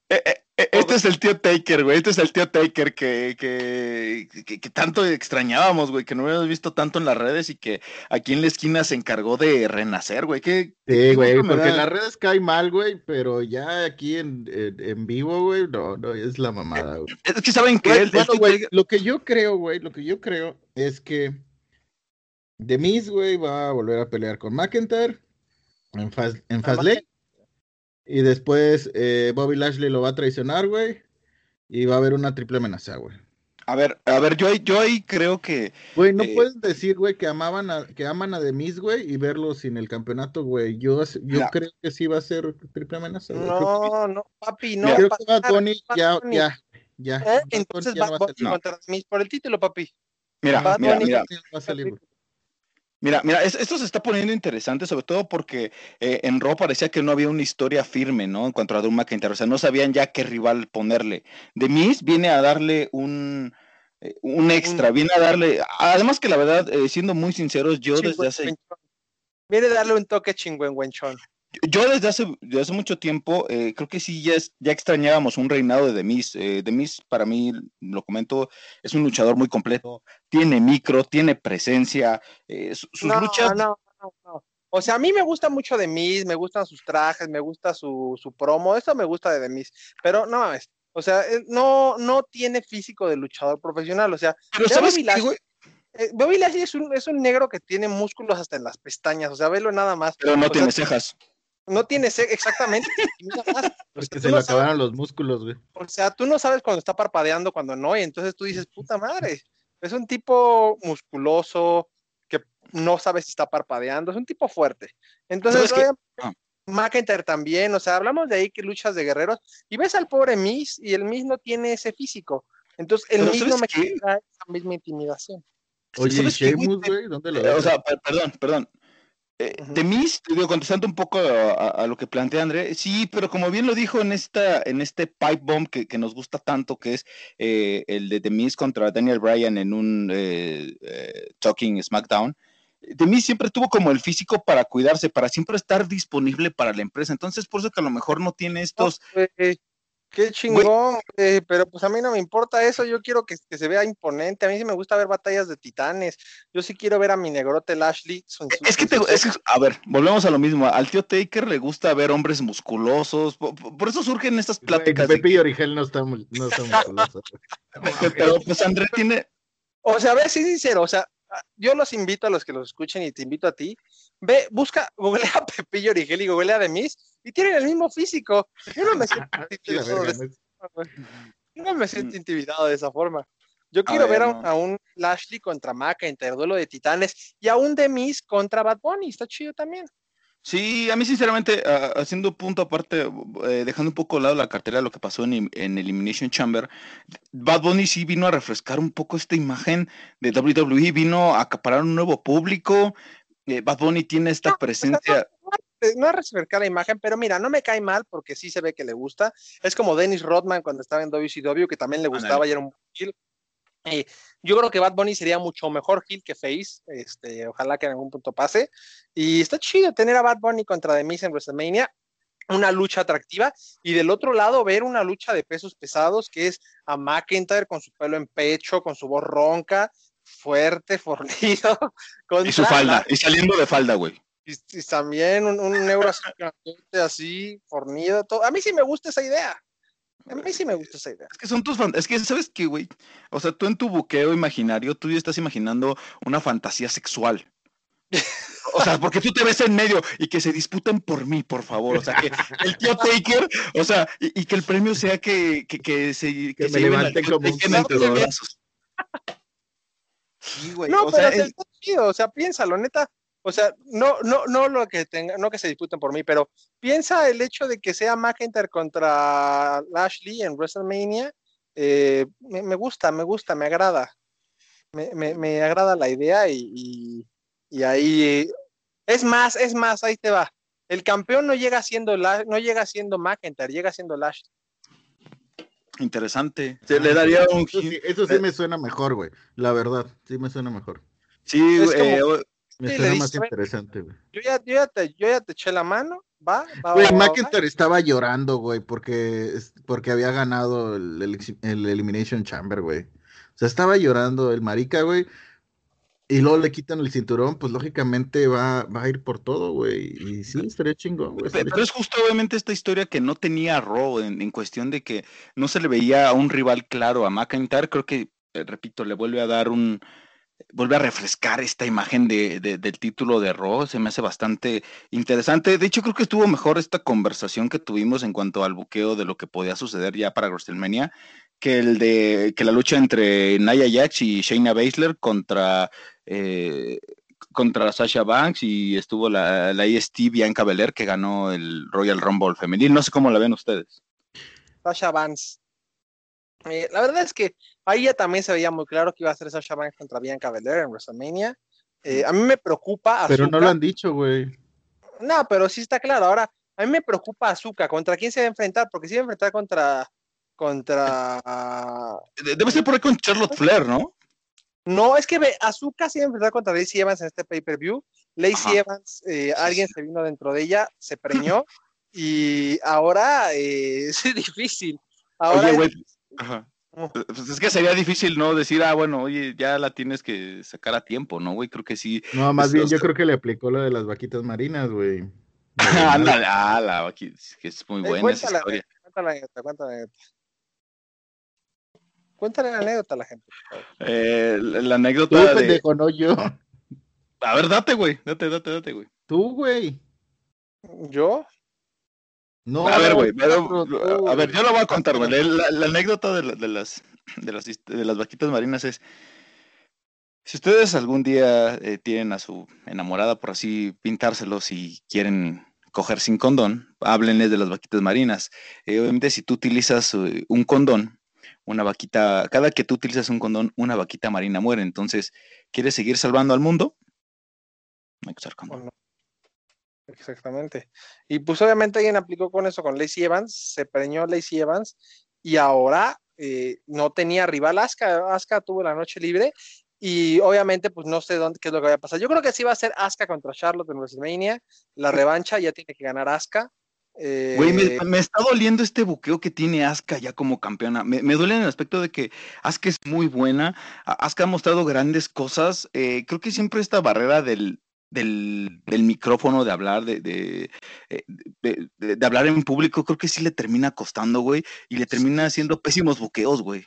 eh, eh, eh, este es el tío Taker, güey. Este es el tío Taker que, que, que, que tanto extrañábamos, güey, que no habíamos visto tanto en las redes y que aquí en la esquina se encargó de renacer, güey. ¿Qué, Sí, güey, porque da. en las redes cae mal, güey, pero ya aquí en, en, en vivo, güey, no, no, es la mamada, güey. Es que saben que bueno, lo que yo creo, güey, lo que yo creo es que Demis, güey, va a volver a pelear con McIntyre en, Fast, en Ah, Fastlane. Y después eh, Bobby Lashley lo va a traicionar, güey. Y va a haber una triple amenaza, güey. A ver, a ver, yo, ahí- yo ahí creo que. Güey, no Eh, puedes decir, güey, que amaban a, que aman a Demis, güey, y verlo sin el campeonato, güey. Yo, yo creo que sí va a ser triple amenaza, que- No, no, papi, no. Creo va a que Bunny Bad ya, ya, ya. ¿Eh? Entonces va a. No. contra Miz por el título, papi. Mira, mira, mira. va a salir, güey. Mira, mira, es- esto se está poniendo interesante, sobre todo porque eh, en Raw parecía que no había una historia firme, ¿no? En cuanto a Drew McIntyre, o sea, no sabían ya qué rival ponerle. The Miz viene a darle un, eh, un extra, viene a darle, además que la verdad, eh, siendo muy sinceros, yo desde hace. Viene a darle un toque chingüengüenchón. Yo desde hace, desde hace mucho tiempo, eh, creo que sí ya, es- ya extrañábamos un reinado de The Miz. Eh, The Miz, para mí, lo comento, es un luchador muy completo, tiene micro, tiene presencia, eh, su- sus no, luchas... no, no, no. O sea, a mí me gusta mucho de Miz, me gustan sus trajes, me gusta su, su promo, eso me gusta de Miz, pero no es, o sea, él no, no tiene físico de luchador profesional, o sea, Pero ¿sabes eh, Bobby Lashley es un, es un negro que tiene músculos hasta en las pestañas, o sea, velo nada más. Pero no O tiene sea, cejas. No tiene ce- exactamente. mira más, <laughs> o Es sea, que tú se no le sabes- acabaron los músculos, güey. o sea, tú no sabes cuando está parpadeando, cuando no, y entonces tú dices, puta madre, es un tipo musculoso que no sabe si está parpadeando, es un tipo fuerte. Entonces, ¿Sabes. McIntyre también, o sea, hablamos de ahí que luchas de guerreros, y ves al pobre Miz, y el Miz no tiene ese físico. Entonces, el Miz no ¿sabes me genera esa misma intimidación. Oye, ¿y ¿Sabes qué, güey? Sheamus, güey? ¿Dónde lo ves? o sea, per- perdón, perdón. Eh. De digo, contestando un poco a, lo que plantea André, sí, pero como bien lo dijo en esta, en este pipe bomb que, que nos gusta tanto, que es eh, el de The Miz contra Daniel Bryan en un eh, eh, Talking SmackDown, The Miz siempre tuvo como el físico para cuidarse, para siempre estar disponible para la empresa. Entonces, por eso que a lo mejor no tiene estos. No, qué chingón, pero pues a mí no me importa eso, yo quiero que, que se vea imponente, a mí sí me gusta ver batallas de titanes, yo sí quiero ver a mi negrote Lashley. son- Es que, te, son- es que, a ver, volvemos a lo mismo. Al tío Taker le gusta ver hombres musculosos. Por, por eso surgen estas pláticas. de Pepe y Origel no está, mu- no está musculoso. que- pero pues André tiene. O sea, ve, sí, sincero, o sea, yo los invito a los que los escuchen y te invito a ti, ve, busca, <laughs> googlea a Pepillo Origel y googlea de Miss y tienen el mismo físico. Yo no me siento <laughs> intimidado de esa ¿no? forma. Yo no me siento intimidado de esa forma. Yo quiero ver, ver a, no. a un Lashley contra McIntyre, duelo de titanes, y a un The Miz contra Bad Bunny, está chido también. Sí, a mí sinceramente, ah, haciendo punto aparte, eh, dejando un poco de lado la cartera de lo que pasó en, en Elimination Chamber, Bad Bunny sí vino a refrescar un poco esta imagen de WWE, vino a acaparar un nuevo público. Eh, Bad Bunny tiene esta No, presencia. no es refrescar la imagen, pero mira, no me cae mal porque sí se ve que le gusta. Es como Dennis Rodman cuando estaba en WCW, que también le gustaba y era un heel. Yo creo que Bad Bunny sería mucho mejor heel que Face. Este, ojalá que en algún punto pase. Y está chido tener a Bad Bunny contra The Miz en WrestleMania una lucha atractiva y del otro lado ver una lucha de pesos pesados que es a McIntyre con su pelo en pecho, con su voz ronca, fuerte, <laughs> fornido. y su falda, y saliendo de falda, güey. Y, también un, un neuro así, fornido. Todo. A mí sí me gusta esa idea. A mí sí me gusta esa idea. Es que son tus es que sabes qué, güey. O sea, tú en tu buqueo imaginario, tú ya estás imaginando una fantasía sexual. O sea, porque tú te ves en medio y que se disputen por mí, por favor. O sea, que el tío Taker, o sea, y, que el premio sea que, que, que se, que, se levante como un Sí, güey. No, pero sea, está chido, o sea, piénsalo, neta. O sea, no, no, no lo que tenga, no que se disputen por mí, pero piensa el hecho de que sea McIntyre contra Lashley en WrestleMania. Eh, me, gusta, me gusta, me agrada. Me, me, me agrada la idea y, y, ahí es más, es más, ahí te va. El campeón no llega siendo no llega siendo McIntyre, llega siendo Lashley. Interesante. Se le daría un. Eso sí, me suena mejor, güey. La verdad, sí me suena mejor. Sí, eh, me suena más interesante, güey. Yo ya, yo, ya te, yo ya te eché la mano, va. va güey, McIntyre estaba llorando, güey, porque, porque había ganado el, el, Elimination Chamber, güey. O sea, estaba llorando el marica, güey. Y luego le quitan el cinturón, pues lógicamente va, va a ir por todo, güey. Y sí, estaría chingón, güey. Pero es justo obviamente esta historia que no tenía Raw en, en, cuestión de que no se le veía a un rival claro a McIntyre. Creo que, eh, repito, le vuelve a dar un, vuelve a refrescar esta imagen de, del título de Raw, se me hace bastante interesante. De hecho, creo que estuvo mejor esta conversación que tuvimos en cuanto al buqueo de lo que podía suceder ya para WrestleMania que el de que la lucha entre Nia Jax y Shayna Baszler contra eh, contra Sasha Banks y estuvo la, la EST Bianca Belair que ganó el Royal Rumble femenil. No sé cómo la ven ustedes. Sasha Banks. Eh, la verdad es que ahí ya también se veía muy claro que iba a ser Sasha Banks contra Bianca Belair en WrestleMania. Eh, a mí me preocupa. Pero no lo han dicho, güey. No, pero sí está claro. Ahora, a mí me preocupa Azuka. ¿Contra quién se va a enfrentar? Porque se va a enfrentar contra. Contra. Debe ser por ahí con Charlotte Flair, ¿no? No, es que Azuka se va a enfrentar contra Lacey Evans en este pay-per-view. Lacey Evans, eh, alguien se vino dentro de ella, se <clears throat> preñó y ahora eh, <laughs> es difícil. Ahora Oye, güey. Ajá. Pues es que sería difícil, ¿no? Decir, ah, bueno, oye, ya la tienes que sacar a tiempo, ¿no, güey? Creo que sí. No, más bien, yo creo que le aplicó lo de las vaquitas marinas, güey. <laughs> Ah, la vaquita, que es muy eh, buena esa historia. Cuéntale, cuéntale. Cuéntale la anécdota a la gente. Eh, la anécdota. Tú, pendejo, no yo. A ver, date, güey. Date, date, date, güey. Tú, güey. ¿Yo? No, a ver, güey, a ver, yo lo voy a contar, güey. La, anécdota de, las, de, las, de las vaquitas marinas es, si ustedes algún día eh, tienen a su enamorada, por así pintárselos y quieren coger sin condón, háblenles de las vaquitas marinas. Eh, obviamente, si tú utilizas eh, un condón, una vaquita, cada que tú utilizas un condón, una vaquita marina muere. Entonces, ¿quieres seguir salvando al mundo? No hay que usar condón. Exactamente. Y pues obviamente alguien aplicó con eso con Lacey Evans, se preñó Lacey Evans y ahora eh, no tenía rival Asuka, Asuka tuvo la noche libre y obviamente pues no sé dónde qué es lo que va a pasar. Yo creo que sí va a ser Asuka contra Charlotte en WrestleMania, la <laughs> revancha ya tiene que ganar Asuka. Güey, me, me, está doliendo este buqueo que tiene Asuka ya como campeona. Me, me, duele en el aspecto de que Asuka es muy buena. Asuka ha mostrado grandes cosas. Eh, creo que siempre esta barrera del, del, del, micrófono, de hablar, de eh, de, de, de, hablar en público, creo que sí le termina costando, güey, y le termina haciendo pésimos buqueos, güey.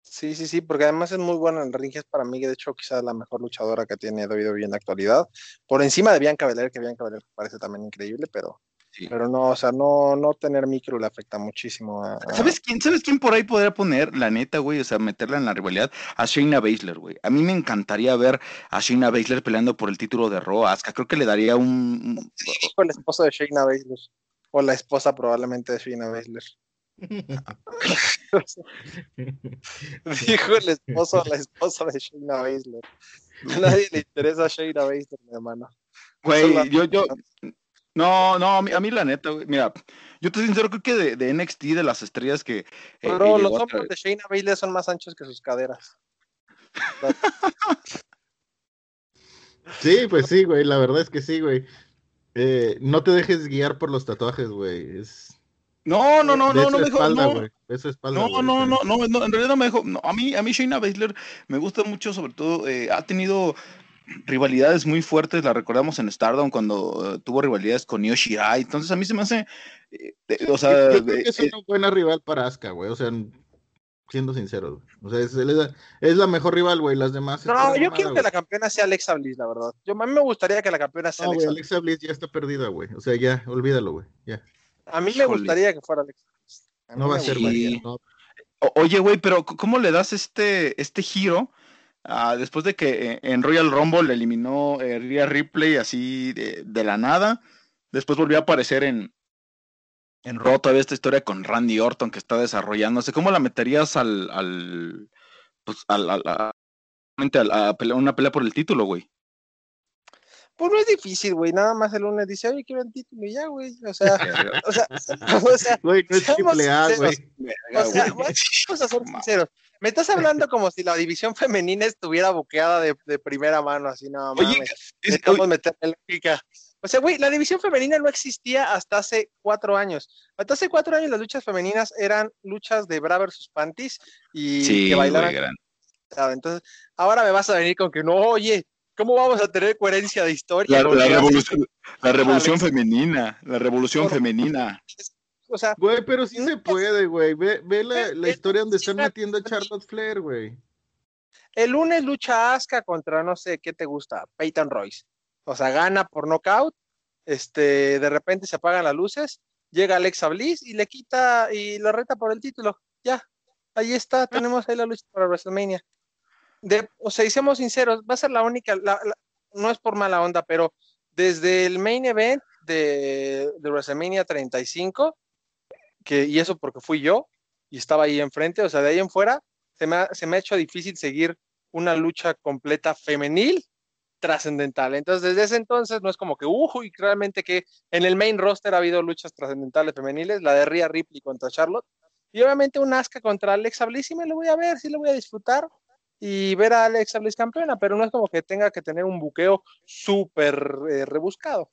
Sí, sí, sí, porque además es muy buena en ring, es para mí, de hecho, quizás la mejor luchadora que tiene WWE en la actualidad, por encima de Bianca Belair, que Bianca Belair parece también increíble, pero Sí. Pero no, o sea, no, no tener micro le afecta muchísimo a, a... ¿Sabes quién, ¿Sabes quién por ahí podría poner, la neta, güey? O sea, meterla en la rivalidad a Shayna Baszler, güey. A mí me encantaría ver a Shayna Baszler peleando por el título de Raw. Asuka. Creo que le daría un... Dijo el esposo de Shayna Baszler. O la esposa probablemente de Shayna Baszler. <laughs> Dijo el esposo la esposa de Shayna Baszler. A nadie le interesa a Shayna Baszler, mi hermano. Güey, yo, yo, No, no, a mí, a mí la neta, güey. Mira, yo te sincero, creo que de, de NXT, de las estrellas que. eh, Pero que los a hombros de Shayna Baszler son más anchos que sus caderas. Sí, pues sí, güey, la verdad es que sí, güey. Eh, no te dejes guiar por los tatuajes, güey. Es No, no, no, de no, no me dejó. espalda, No, esa espalda, no, güey, no, no, no, no, en realidad no me dejó. no, a mí, a mí Shayna Baszler me gusta mucho, sobre todo, eh, ha tenido rivalidades muy fuertes, la recordamos en Stardom cuando eh, tuvo rivalidades con Io Shirai, entonces a mí se me hace, eh, eh, o sea, Yo creo que es eh, una buena rival para Asuka, güey. O sea, siendo sincero. O sea, es, es la, es la mejor rival, güey. Las demás. No, yo quiero que la campeona sea Alexa Bliss, la verdad. Yo, a mí me gustaría que la campeona sea No, Alexa Bliss. Alexa Bliss ya está perdida, güey. O sea, ya, olvídalo, güey. Ya. A mí me gustaría que fuera Alexa Bliss. No va a ser, güey. No. Oye, güey, pero ¿cómo le das este, este giro ah, después de que eh, en Royal Rumble le eliminó eh, Rhea Ripley así de, de la nada? Después volvió a aparecer en, en Raw todavía esta historia con Randy Orton que está desarrollándose. ¿Cómo la meterías al, al pues al, al- a, a- una pelea por el título, güey? Pues no es difícil, güey. Nada más el lunes dice, oye, quiero el título y ya, güey. O sea, <laughs> o sea, <laughs> o sea, Güey, no es triple A, güey. O sea, <laughs> vamos a ser sinceros. Me estás hablando como si la división femenina estuviera buqueada de, de primera mano, así no Oye, mames. es- Necesitamos oye, meterle lógica. O sea, güey, la división femenina no existía hasta hace cuatro años. Hasta hace cuatro años las luchas femeninas eran luchas de bra versus panties y sí, que ¿sabes? Entonces, ahora me vas a venir con que no, oye, ¿cómo vamos a tener coherencia de historia? La, la revolución, la revolución Alex. femenina, la revolución Por- femenina. O sea, Güey, pero sí se puede, güey. Ve, ve la, la historia donde están metiendo a Charlotte Flair, güey. el lunes lucha Asuka contra no sé qué te gusta, Peyton Royce. O sea, gana por knockout, este, de repente se apagan las luces, llega Alexa Bliss y le quita y la reta por el título. Ya, ahí está, tenemos ahí la lucha para WrestleMania. De, o sea, y sinceros, va a ser la única, la- no es por mala onda, pero desde el main event de, de WrestleMania 35, que, y eso porque fui yo y estaba ahí enfrente, o sea, de ahí en fuera, se me ha, se me ha hecho difícil seguir una lucha completa femenil trascendental. Entonces, desde ese entonces no es como que, uy, realmente que en el main roster ha habido luchas trascendentales femeniles, la de Rhea Ripley contra Charlotte, y obviamente un Asuka contra Alexa Bliss, sí me lo voy a ver, sí lo voy a disfrutar y ver a Alexa Bliss campeona, pero no es como que tenga que tener un buqueo súper eh, rebuscado.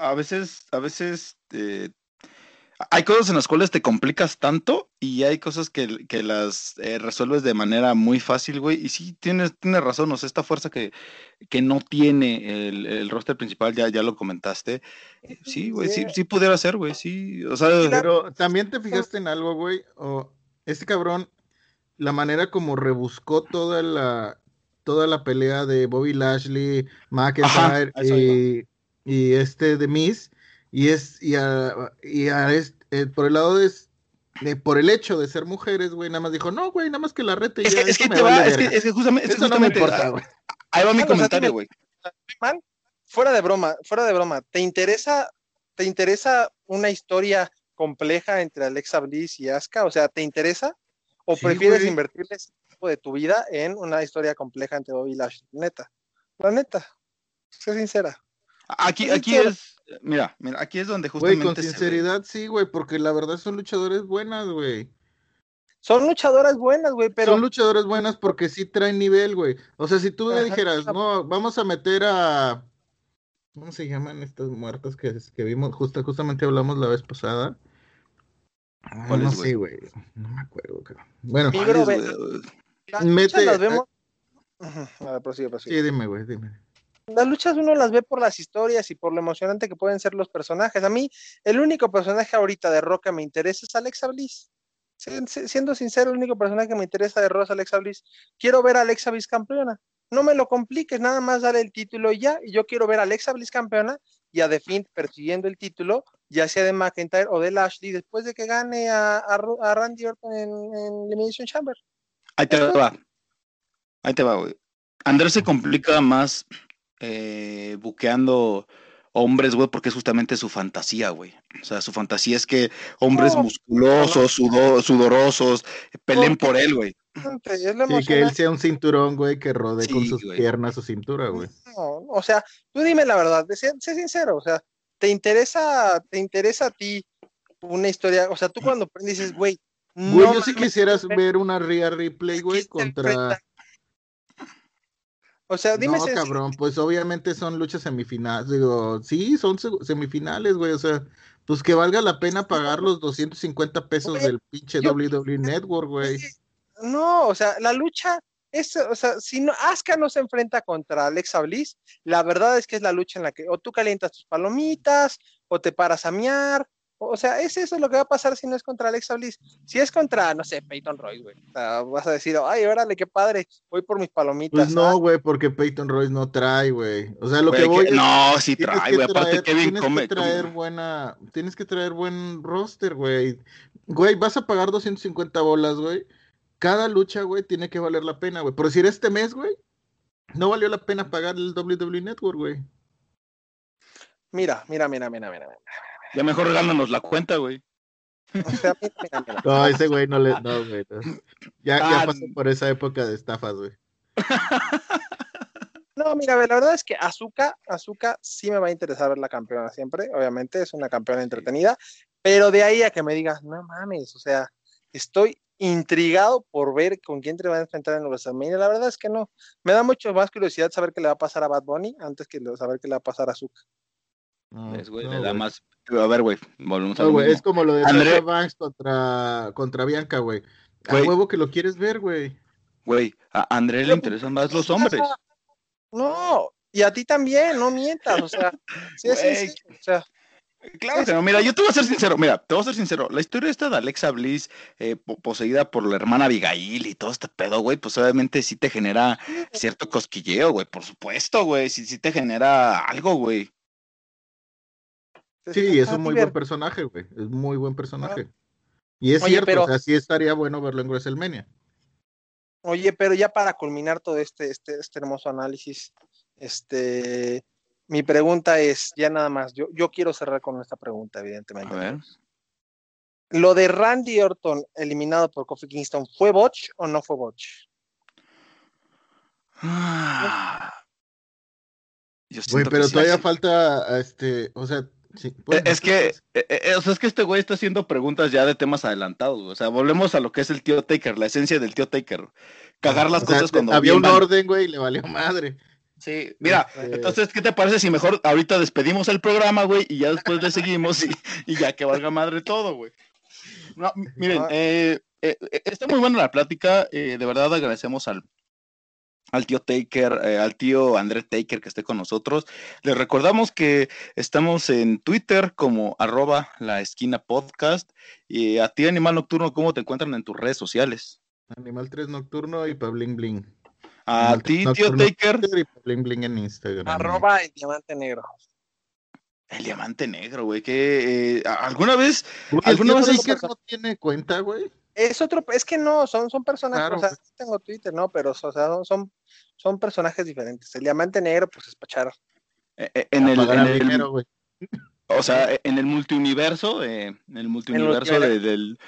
a veces, a veces eh, hay cosas en las cuales te complicas tanto y hay cosas que, que las eh, resuelves de manera muy fácil, güey. Y sí, tienes, tienes razón, o sea, esta fuerza que, que no tiene el, el roster principal, ya, ya lo comentaste. Sí, güey, sí, sí pudiera ser, güey, sí. O sea, Pero también te fijaste en algo, güey. O este cabrón, la manera como rebuscó toda la toda la pelea de Bobby Lashley, McIntyre a eso y, y este de Miz y es y a, y a este, eh, por el lado de, de- por el hecho de ser mujeres, güey, nada más dijo, "No, güey, nada más que la rete y es ya, que, es que te vale va, es que, verga". es que justamente, es que Eso no me justamente, importa, güey. ahí va mi o sea, comentario, güey. Man, fuera de broma, fuera de broma, ¿te interesa, te interesa una historia compleja entre Alexa Bliss y Asuka? O sea, ¿te interesa? ¿O Sí, prefieres güey. invertirle ese tiempo de tu vida en una historia compleja entre Bobby Lashley? Neta, la neta, sé sincera. Aquí, aquí es, mira, mira, aquí es donde Güey, justamente con se ve. sinceridad sí, güey, porque la verdad son luchadores buenas, güey. Son luchadoras buenas, güey, pero Son luchadoras buenas porque sí traen nivel, güey. O sea, si tú me dijeras, no, vamos a meter a. ¿Cómo se llaman estas muertas que, que vimos? Justa, justamente hablamos la vez pasada. ¿Cuáles, no sé, güey. No me acuerdo, cabrón. Bueno, Mete- luchas las vemos. A ver, prosigue, prosigue. sí, dime, güey, dime. las luchas uno las ve por las historias y por lo emocionante que pueden ser los personajes. A mí, el único personaje ahorita de Rock que me interesa es Alexa Bliss. Si- si- Siendo sincero, el único personaje que me interesa de Rock es Alexa Bliss. Quiero ver a Alexa Bliss campeona. No me lo compliques, nada más dale el título y ya. Y yo quiero ver a Alexa Bliss campeona y a The Fiend persiguiendo el título, ya sea de McIntyre o de Lashley, después de que gane a, a Ru- a Randy Orton en, en Elimination Chamber. Ahí te va. Ahí te va, güey. Andrés se complica más eh, buqueando hombres, güey, porque es justamente su fantasía, güey. O sea, su fantasía es que hombres No, musculosos, sudo- sudorosos, peleen por él, güey. Sí, que él sea un cinturón, güey, que rodee con sus güey. piernas su cintura, güey. No, o sea, tú dime la verdad, sé, sé sincero, o sea, ¿te interesa, te interesa a ti una historia? O sea, tú cuando dices, güey, Güey, yo sí quisieras ver una Ria Replay, güey, contra. O sea, dime No, cabrón, pues obviamente son luchas semifinales. Digo, sí, son se- semifinales, güey. O sea, pues que valga la pena pagar los 250 pesos Güey, del pinche yo- WWE Network, güey. No, o sea, la lucha es, o sea, si no, Asuka no se enfrenta contra Alexa Bliss, la verdad es que es la lucha en la que o tú calientas tus palomitas, o te paras a miar, o sea, es eso lo que va a pasar si no es contra Alexa Bliss. Si es contra, no sé, Peyton Royce, güey, o sea, vas a decir, ay, órale, qué padre, voy por mis palomitas. Pues no, ah, güey, porque Peyton Royce no trae, güey. O sea, lo que voy que- es- no, sí trae, güey. Aparte, Kevin tienes come. que traer buena, tienes que traer buen roster, güey. Güey, vas a pagar 250 bolas, güey. Cada lucha, güey, tiene que valer la pena, güey. Por decir, este mes, güey, no valió la pena pagar el WWE Network, güey. Mira, mira, mira, mira, mira. mira. Ya mejor gándanos la cuenta, güey. O sea, mira, mira, mira. <laughs> No, ese güey no le, no, güey. no. Ya, ya Ah, pasó por esa época de estafas, güey. <laughs> No, mira, la verdad es que Azuka, Azuka sí me va a interesar ver la campeona siempre, obviamente es una campeona entretenida, pero de ahí a que me digas, no mames, o sea, estoy intrigado por ver con quién te va a enfrentar en WrestleMania, la verdad es que no, me da mucho más curiosidad saber qué le va a pasar a Bad Bunny antes que saber qué le va a pasar a Azuka. No, Es, güey, no, le da más. A ver, güey, volvemos a No, mismo. es como lo de André- Sasha Banks contra, contra Bianca, güey. A Güey. huevo que lo quieres ver, güey. Güey, a André le interesan más los hombres. No, y a ti también, no mientas, o sea, sí es Güey. sencillo, o sea, Claro que no, mira, yo te voy a ser sincero, mira, te voy a ser sincero, la historia esta de Alexa Bliss eh, po- poseída por la hermana Abigail y todo este pedo, güey, pues obviamente sí te genera cierto cosquilleo, güey, por supuesto, güey, sí, sí te genera algo, güey. Sí, es un muy buen personaje, güey. Es muy buen personaje. Y es Oye, cierto, pero- o sea, sí estaría bueno verlo en WrestleMania. Oye, pero ya para culminar todo este, este, este hermoso análisis, este, mi pregunta es, ya nada más, yo, yo quiero cerrar con esta pregunta, A evidentemente. ver. ¿Lo de Randy Orton eliminado por Kofi Kingston fue botch o no fue botch? Ah. Yo Güey, siento que pero todavía sí. falta, este, o sea, sí. Bueno, Es que, eh, eh, o sea, es que este güey está haciendo preguntas ya de temas adelantados, güey. O sea, volvemos a lo que es el tío Taker, la esencia del tío Taker. Cagar las o sea, cosas cuando había un van. orden, güey, y le valió madre. Sí, mira, Este- entonces, ¿qué te parece si mejor ahorita despedimos el programa, güey, y ya después le seguimos y, y ya que valga madre todo, güey? No, miren, Ah. eh, eh, eh, está muy buena la plática, eh, de verdad agradecemos al, al tío Taker, eh, al tío André Taker que esté con nosotros. Les recordamos que estamos en Twitter como arroba la esquina podcast. Y a ti, Animal Nocturno, ¿cómo te encuentran en tus redes sociales? Animal 3 Nocturno y Pabling Bling. A ti, 3 tío Taker, Y Pabling Bling en Instagram. Arroba el diamante negro. el diamante negro, güey, que eh, ¿alguna vez Güey, ¿Alguna vez Taker no tiene cuenta, güey. Es otro, es que no, son, son personajes, Claro, o sea, tengo Twitter, ¿no? Pero, o sea, son, son, son personajes diferentes. El diamante negro, pues es pachar. Eh, eh, en el, en al el- dinero, güey. o sea, en el multiuniverso, eh, en el multiuniverso de, del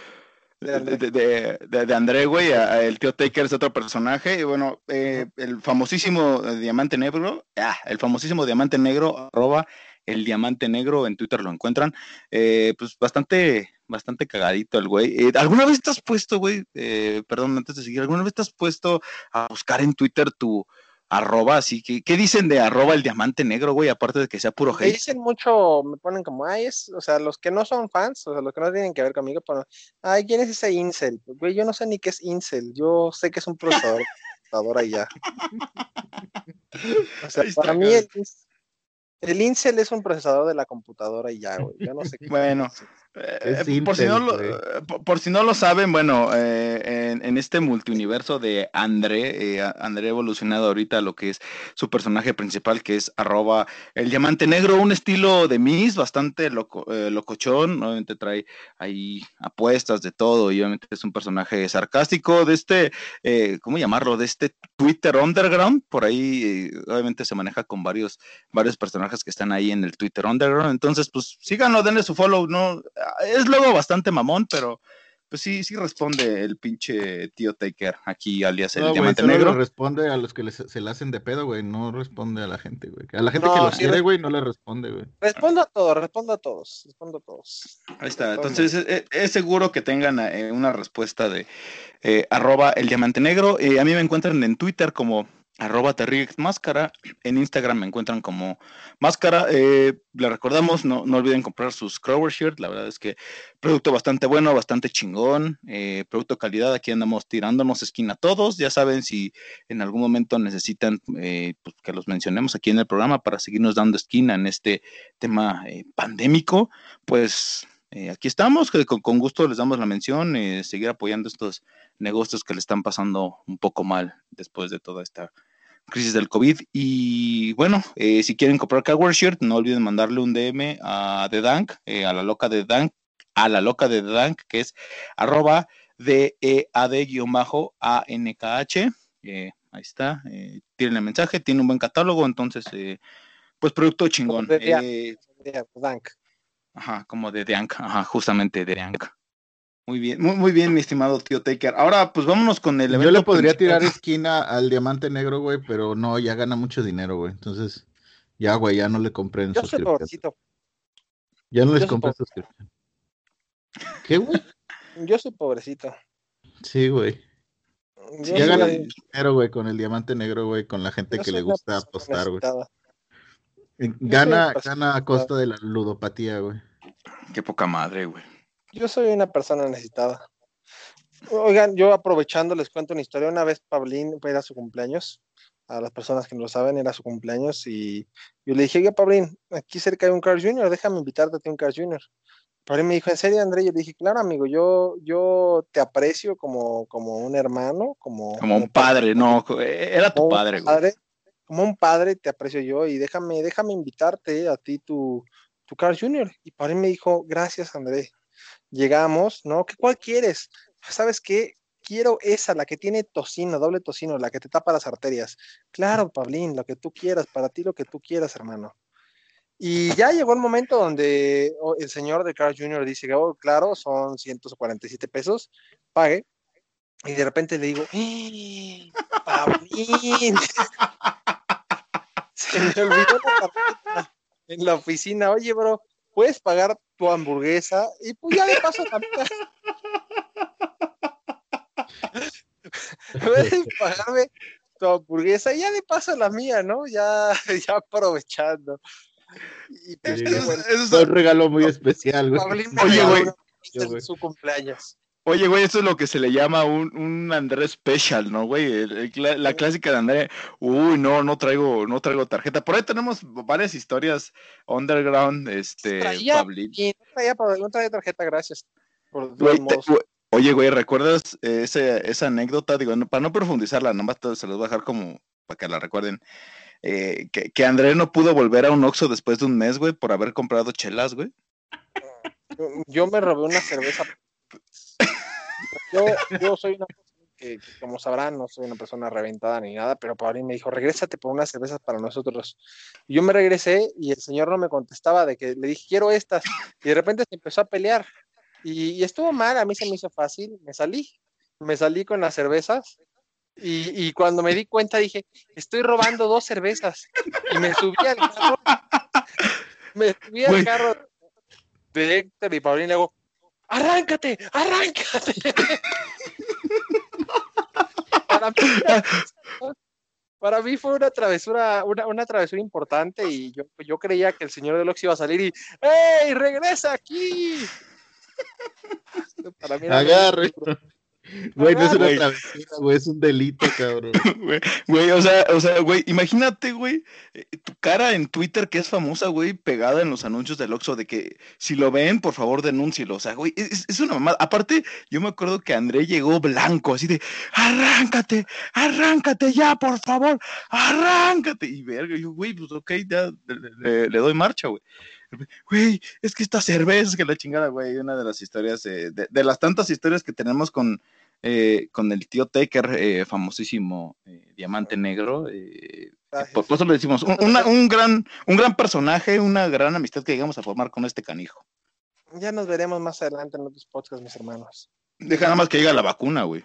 De de, André. de, André, güey, a- a el tío Taker es otro personaje, y bueno, eh, el famosísimo eh, diamante negro, ah, el famosísimo diamante negro, arroba el diamante negro, en Twitter lo encuentran, eh, pues bastante, bastante cagadito el güey. Eh, ¿Alguna vez te has puesto, güey, eh, perdón, antes de seguir, alguna vez te has puesto a buscar en Twitter tu arroba, así que, ¿qué dicen de arroba el diamante negro, güey, aparte de que sea puro Me hate? dicen mucho, me ponen como, ay, es, o sea, los que no son fans, o sea, los que no tienen que ver conmigo, ponen, ay, ¿quién es ese incel? Güey, yo no sé ni qué es incel, yo sé que es un procesador, <laughs> y ya. O sea, para mí el, el incel es un procesador de la computadora y ya, güey, yo no sé qué. Bueno, Es Eh, por, si no lo, eh, por, por si no lo saben, bueno, eh, en, en este multiuniverso de André, eh, André ha evolucionado ahorita lo que es su personaje principal, que es arroba el diamante negro, un estilo de Miss bastante loco, eh, locochón, obviamente trae ahí apuestas de todo, y obviamente es un personaje sarcástico de este, eh, ¿cómo llamarlo? De este Twitter underground, por ahí eh, obviamente se maneja con varios, varios personajes que están ahí en el Twitter underground, entonces pues síganlo, denle su follow, no, es luego bastante mamón, pero pues sí, sí responde el pinche tío Taker, aquí alias el No, diamante solo negro. responde a los que les- se le hacen de pedo, güey. No responde a la gente, güey. A la gente No, que lo sí quiere, güey, no le responde, güey. Respondo a todos, respondo a todos, respondo a todos. Ahí está. Entonces es, es- es seguro que tengan eh, una respuesta de eh, arroba el diamante negro. Eh, a mí me encuentran en Twitter como arroba Máscara. En Instagram me encuentran como Máscara. Eh, les recordamos, no, no olviden comprar sus Crower Shirt. La verdad es que producto bastante bueno, bastante chingón. eh, producto calidad. Aquí andamos tirándonos esquina todos. Ya saben si en algún momento necesitan eh, pues, que los mencionemos aquí en el programa para seguirnos dando esquina en este tema eh, pandémico, pues eh, aquí estamos, con, gusto les damos la mención, seguir apoyando estos negocios que le están pasando un poco mal después de toda esta crisis del COVID. Y bueno, eh, si quieren comprar Cowboy Shirt, no olviden mandarle un DM a The Dank, eh, a la loca de Dank, a la loca de The Dank, que es arroba D-E-A-D-A-N-K-H. Eh, ahí está, eh, tienen el mensaje, tiene un buen catálogo, entonces, eh, pues producto chingón. de Dank. Eh, Dank. Ajá, como de Deank, ajá, justamente de Deank. Muy bien, muy, muy bien, mi estimado tío Taker. Ahora, pues vámonos con el Yo evento le podría principal. tirar esquina al diamante negro, güey, pero no, ya gana mucho dinero, güey. Entonces, ya, güey, ya no le compré en Yo soy suscripción. pobrecito, Ya no les yo soy compré suscripción. ¿Qué, güey? yo soy pobrecito. Sí, güey. Yo Ya soy- gana dinero, güey, con el diamante negro, güey, con la gente yo que soy le gusta apostar, güey. Gana, gana a costa de la ludopatía, güey. Qué poca madre, güey. Yo soy una persona necesitada. Oigan, yo aprovechando les cuento una historia. Una vez Pablín era su cumpleaños. A las personas que no lo saben, era su cumpleaños. Y yo le dije, oye, Pablín, aquí cerca hay un Carl Jr., déjame invitarte a un Carl Jr. Pablín me dijo, ¿en serio, André? Yo le dije, claro, amigo, yo, yo te aprecio como, como un hermano, como, Como un padre, no, era tu como un padre, güey. padre, como un padre te aprecio yo y déjame, déjame invitarte a ti tu, tu Carl Jr. Y Pablín me dijo, gracias, André. Llegamos, ¿no? ¿Qué, ¿Cuál quieres? ¿Sabes qué? Quiero esa, la que tiene tocino, doble tocino, la que te tapa las arterias. Claro, Pablín, lo que tú quieras, para ti lo que tú quieras, hermano. Y ya llegó el momento donde oh, el señor de Carl Jr. dice, oh, claro, son 147 pesos, pague. Y de repente le digo, ¡Eh, Pablín, <laughs> se me olvidó la tarjeta en la oficina. Oye, bro, ¿puedes pagar tu hamburguesa? Y pues ya de paso también. <laughs> Puedes pagarme tu hamburguesa y ya de paso la mía, ¿no? Ya, <laughs> ya aprovechando. Y pues, Sí, bueno. Eso Fue un es- regalo muy especial, güey. Pablín Oye, en güey. su cumpleaños. Oye, güey, eso es lo que se le llama un, un Andrés Special, ¿no, güey? El- el cla- la clásica de Andrés. Uy, no, no traigo, no traigo tarjeta. Por ahí tenemos varias historias underground, este, Traía, Pablín. y no traía, no traía tarjeta, gracias. Por Güey, te- Oye, güey, ¿recuerdas eh, esa anécdota? Digo, no- para no profundizarla, nomás se los voy a dejar como para que la recuerden. Eh, que, que André no pudo volver a un Oxxo después de un mes, güey, por haber comprado chelas, güey. Yo me robé una cerveza. Yo, yo soy una persona que, que, como sabrán, no soy una persona reventada ni nada, pero Paulín me dijo, regrésate por unas cervezas para nosotros. Y yo me regresé y el señor no me contestaba de que le dije, quiero estas. Y de repente se empezó a pelear. Y, y estuvo mal, a mí se me hizo fácil, me salí. Me salí con las cervezas. Y, y cuando me di cuenta dije, estoy robando dos cervezas. Y me subí al carro. Me subí al carro de Héctor y Paulín y le hago, arráncate, arráncate. <laughs> para, mí, para mí fue una travesura, una, una travesura importante y yo, yo creía que el señor del Ox iba a salir y ¡Ey, regresa aquí! Para mí Agarre. Güey, no es una travesura, güey, es un delito, cabrón. <laughs> Güey, Güey, o sea, o sea, güey, imagínate, güey, eh, tu cara en Twitter que es famosa, güey, pegada en los anuncios del Oxxo de que si lo ven, por favor, denúncielo. O sea, güey, es, es una mamada. Aparte, yo me acuerdo que André llegó blanco, así de, arráncate, arráncate ya, por favor, arráncate. Y verga, yo, güey, pues ok, ya le, le- le doy marcha, güey. Güey, es que esta cerveza, que la chingada, güey, una de las historias, eh, de, de las tantas historias que tenemos con, eh, con el tío Taker, eh, famosísimo eh, Diamante Negro. eh, Gracias. por, eso le decimos, un, una- un gran, un gran personaje, una gran amistad que llegamos a formar con este canijo. Ya nos veremos más adelante en otros podcasts, mis hermanos. Deja nada más que llegue la vacuna, güey.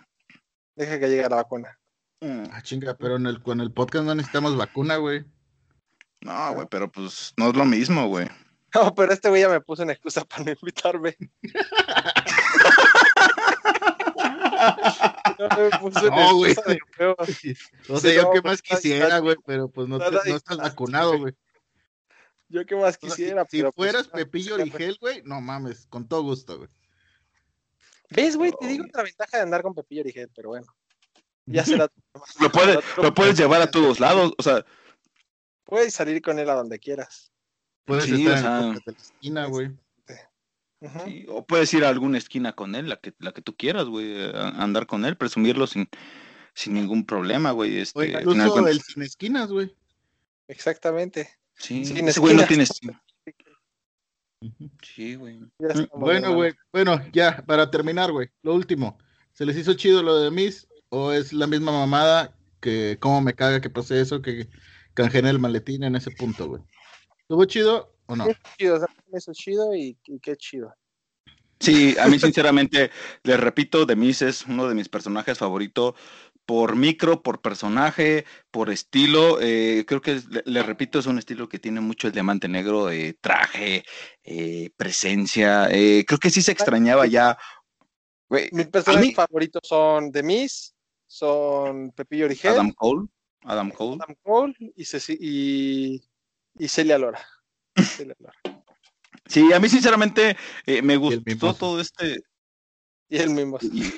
Deja que llegue la vacuna. Mm. Ah, chinga, pero en el, con el podcast no necesitamos vacuna, güey. No, güey, pero pues no es lo mismo, güey. <laughs> No, pero este güey ya me puso una excusa para no invitarme. <laughs> Me una No, güey. O sea, Sí, yo no, qué pues, más quisiera, güey, pero pues no, te- Está no estás vacunado, güey. Yo qué más O sea, si- quisiera. si, pero, pues, fueras Pepillo Origel, güey, no mames, con todo gusto, güey. ¿Ves, güey? Te digo otra ventaja de andar con Pepillo Origel, pero bueno. Ya será. <laughs> Lo, puede, lo puedes llevar a todos lados, o sea, Puedes salir con él a donde quieras. Puedes Sí, estar o en la esquina, güey. Sí, o puedes ir a alguna esquina con él, la que, la que tú quieras, güey, a- andar con él, presumirlo sin, sin ningún problema, güey. Este, O al final de incluso cuentas- el sin esquinas, güey. Exactamente. Sí, sin ese güey no esquinas. tiene... Sí, güey. Mm, Bueno, güey, bueno, ya, para terminar, güey, lo último. ¿Se les hizo chido lo de Miss o es la misma mamada que cómo me caga que pase eso, que canjeen el maletín en ese punto, güey? ¿Estuvo chido o no? Chido, o sea, eso es chido y, y qué chido. Sí, a mí sinceramente, <laughs> les repito, Demis es uno de mis personajes favoritos por micro, por personaje, por estilo. eh, creo que, le, le repito, es un estilo que tiene mucho el diamante negro, eh, traje, eh, presencia. eh, creo que sí se extrañaba ya. Mis personajes mí, favoritos son The Miss, son Pepillo Origel, Adam Cole. Adam Cole. Adam Cole y, Ceci- y, y Celia Lora. Sí, a mí sinceramente eh, me gustó todo este. Y el mismo. Y,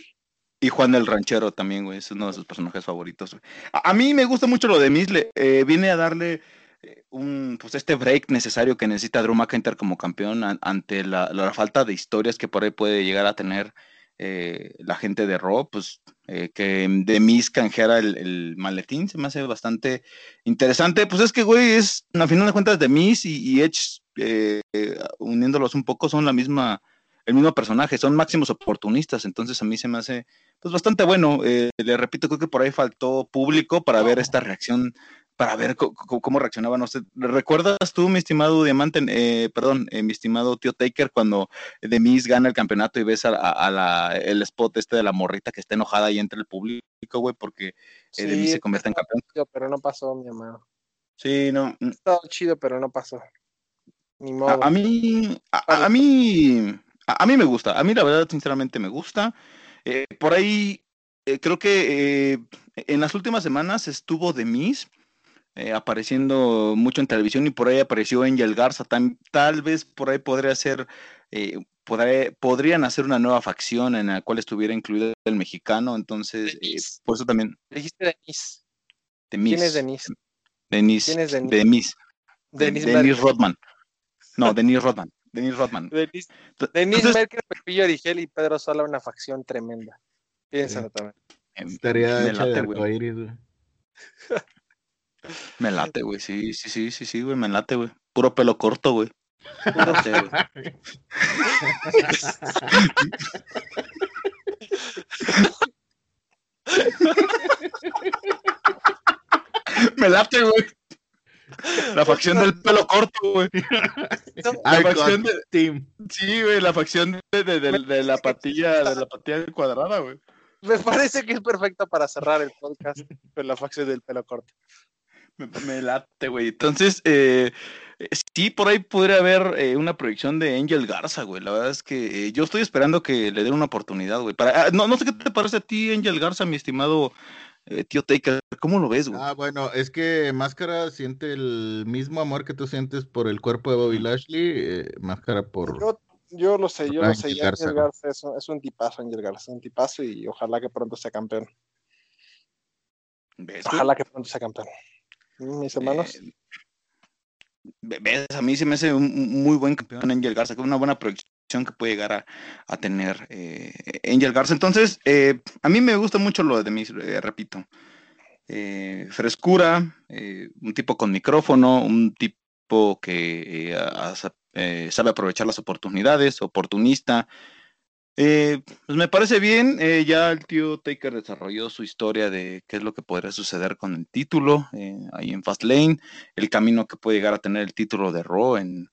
y Juan el Ranchero también, güey, es uno de sus personajes favoritos. güey. A, a mí me gusta mucho lo de Misle. eh, viene a darle eh, un, pues este break necesario que necesita Drew McIntyre como campeón an- ante la, la falta de historias que por ahí puede llegar a tener eh, la gente de Raw, pues eh, que de Miz canjeara el, el maletín, se me hace bastante interesante. Pues es que, güey, es, a final de cuentas, de Miz y, y Edge, eh, eh, uniéndolos un poco, son la misma, el mismo personaje, son máximos oportunistas, entonces a mí se me hace, pues bastante bueno. Eh, le repito, creo que por ahí faltó público para ver esta reacción para ver cómo reaccionaban. No sé, ¿recuerdas tú, mi estimado Diamante, eh, perdón, eh, mi estimado tío Taker, cuando The Miz gana el campeonato y ves a, a- a la, el spot este de la morrita que está enojada ahí entre el público, güey, porque eh, The Miz se convierte en campeón? chido, pero no pasó, mi hermano. Sí, no. mm, Estaba chido, pero no pasó. Ni A, modo. a mí, a, a mí, a, a mí me gusta. A mí la verdad, sinceramente, me gusta. Eh, por ahí, eh, creo que en las últimas semanas estuvo The Miz eh, apareciendo mucho en televisión y por ahí apareció Angel Garza. Tam- tal vez por ahí podría ser, eh, podré- podrían hacer una nueva facción en la cual estuviera incluido el mexicano. Entonces, eh, Denise. por eso también Dijiste Denise. Miz. ¿Quién es Denise? Denise. ¿Quién es Denise? Denise Denise. Rodman. No, Denise Rodman. Denise Rodman. Denise, Denise entonces- Merkel, Pepillo Origel y Pedro Sola, una facción tremenda. Piénsalo también. Estaría de arcoíris, güey. <laughs> Me late, güey. Sí, sí, sí, sí, sí, güey. Me late, güey. Puro pelo corto, güey. Puro. <laughs> Me late, güey. La facción del pelo corto, güey. La facción de... Team. Sí, güey, la facción de, de- de- de la patilla, de la patilla cuadrada, güey. Me parece que es perfecto para cerrar el podcast con la facción del pelo corto. Me, me late, güey. Entonces, eh, sí, por ahí podría haber eh, una proyección de Angel Garza, güey. La verdad es que eh, yo estoy esperando que le den una oportunidad, güey. Para, ah, no, no sé qué te parece a ti, Angel Garza, mi estimado eh, tío Taker. ¿Cómo lo ves, güey? Ah, bueno, es que Máscara siente el mismo amor que tú sientes por el cuerpo de Bobby Lashley, eh, Máscara por... Yo, yo lo sé, yo lo sé. Ángel y Garza. Garza es un, es un tipazo, Ángel Garza, es un tipazo y ojalá que pronto sea campeón. ¿Ves? Ojalá que pronto sea campeón. Mis hermanos, Eh, ve- ves, a mí se me hace un un muy buen campeón Angel Garza, con una buena proyección que puede llegar a, a tener eh, Angel Garza. Entonces, eh, a mí me gusta mucho lo de mí, eh, repito. Eh, frescura, eh, un tipo con micrófono, un tipo que eh, a- a- eh, sabe aprovechar las oportunidades, oportunista. Eh, pues me parece bien, eh, ya el tío Taker desarrolló su historia de qué es lo que podría suceder con el título eh, ahí en Fastlane, el camino que puede llegar a tener el título de Raw en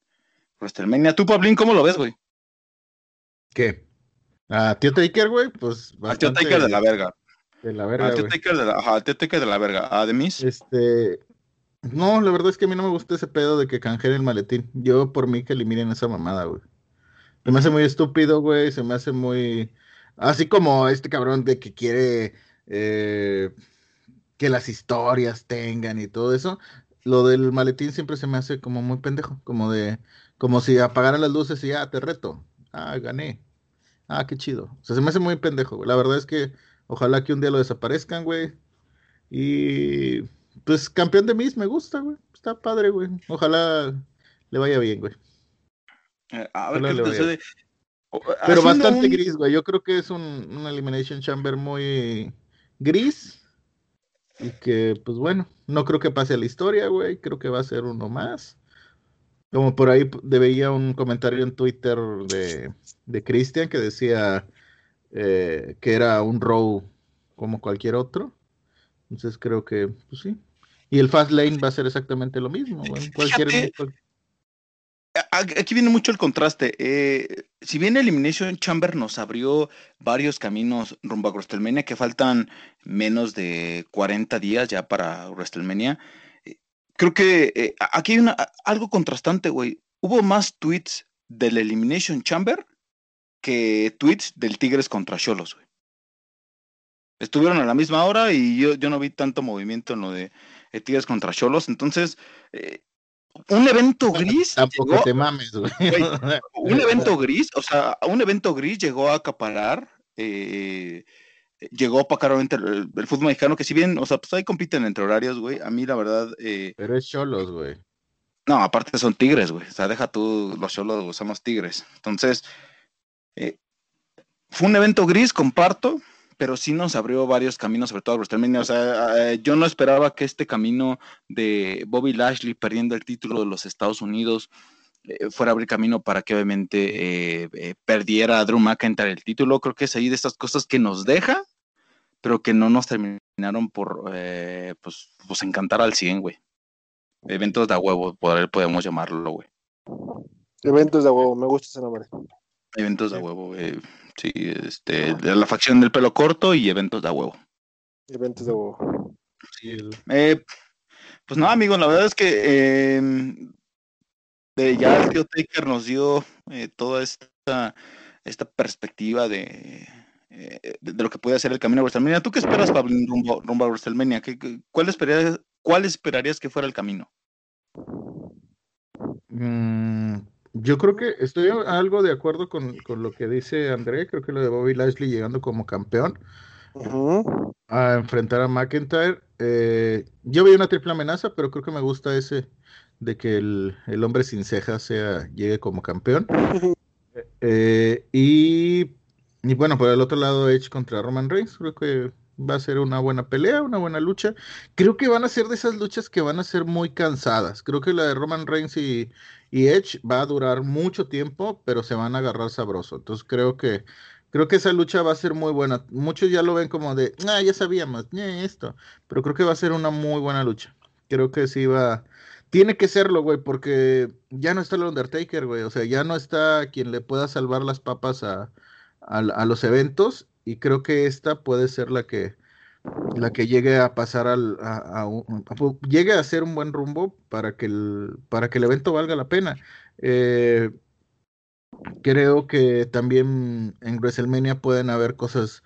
WrestleMania. ¿Tú, Pablín, cómo lo ves, güey? ¿Qué? A Tío Taker, güey, pues. Al tío Taker de la verga. De la verga, Al tío. Taker de la, ajá, tío Taker de la verga. A Demis. Este. No, la verdad es que a mí no me gusta ese pedo de que canjeen el maletín. Yo por mí que eliminen esa mamada, güey. Se me hace muy estúpido, güey. Se me hace muy. Así como este cabrón de que quiere eh, que las historias tengan y todo eso. Lo del maletín siempre se me hace como muy pendejo. Como de. Como si apagaran las luces y ya te reto. Ah, gané. Ah, qué chido. O sea, se me hace muy pendejo. La verdad es que ojalá que un día lo desaparezcan, güey. Y pues campeón de Miss me gusta, güey. Está padre, güey. Ojalá le vaya bien, güey. Eh, a ver qué sucede. O- Pero bastante un- gris, güey. Yo creo que es un, un Elimination Chamber muy gris. Y que, pues bueno, no creo que pase a la historia, güey. Creo que va a ser uno más. Como por ahí veía un comentario en Twitter de, de Christian que decía eh, que era un row como cualquier otro. Entonces creo que, pues sí. Y el Fast Lane va a ser exactamente lo mismo, güey. Cualquier, Fíjate. cual- A- Aquí viene mucho el contraste. eh, si bien Elimination Chamber nos abrió varios caminos rumbo a WrestleMania, que faltan menos de 40 días ya para WrestleMania, eh, creo que eh, aquí hay una, algo contrastante, güey. Hubo más tweets del Elimination Chamber que tweets del Tigres contra Cholos, güey. Estuvieron a la misma hora y yo, no vi tanto movimiento en lo de Tigres contra Cholos. Entonces, un evento gris. <laughs> tampoco llegó- te mames, güey. <laughs> Güey, <laughs> un evento gris, o sea, un evento gris llegó a acaparar, eh, llegó a obviamente, el, el fútbol mexicano, que si bien, o sea, pues ahí compiten entre horarios, güey, a mí la verdad, eh, Pero es Cholos, güey. no, aparte son tigres, güey, o sea, deja tú los cholos, los tigres. Entonces, eh, fue un evento gris, comparto, pero sí nos abrió varios caminos, sobre todo a WrestleMania, o sea, eh, yo no esperaba que este camino de Bobby Lashley perdiendo el título de los Estados Unidos, eh, fuera a abrir camino para que obviamente eh, eh, perdiera a Drew McIntyre el título. Creo que es ahí de estas cosas que nos deja, pero que no nos terminaron por eh, pues, pues encantar al 100, güey. Eventos de huevo, podemos llamarlo, güey. Eventos de huevo, me gusta ese nombre. Eventos de huevo, güey. Sí, este, de la facción del pelo corto y eventos de a huevo. Eventos de huevo. Eh, pues no, amigos, la verdad es que eh, de- ya el tío Taker nos dio eh, toda esta, esta perspectiva de, eh, de, de lo que puede ser el camino a WrestleMania. ¿Tú qué esperas, Pablo, rumbo, rumbo a WrestleMania? ¿Qué, qué- cuál, esperarías, ¿Cuál esperarías que fuera el camino? Mm, yo creo que estoy algo de acuerdo con, con lo que dice André. Creo que lo de Bobby Lashley llegando como campeón a enfrentar a McIntyre. Eh, yo vi una triple amenaza, pero creo que me gusta ese de que el, el hombre sin cejas sea, llegue como campeón. <laughs> Eh, y, y bueno, por el otro lado, Edge contra Roman Reigns. Creo que va a ser una buena pelea, una buena lucha. Creo que van a ser de esas luchas que van a ser muy cansadas. Creo que la de Roman Reigns y, y Edge va a durar mucho tiempo, pero se van a agarrar sabroso. Entonces creo que creo que esa lucha va a ser muy buena. Muchos ya lo ven como de, ah, ya sabíamos, eh, esto. Pero creo que va a ser una muy buena lucha. Creo que sí va. Tiene que serlo, güey, porque ya no está el Undertaker, güey. O sea, ya no está quien le pueda salvar las papas a, a, a los eventos. Y creo que esta puede ser la que, la que llegue a pasar al, a, llegue a ser un buen rumbo para que el, para que el evento valga la pena. Eh, creo que también en WrestleMania pueden haber cosas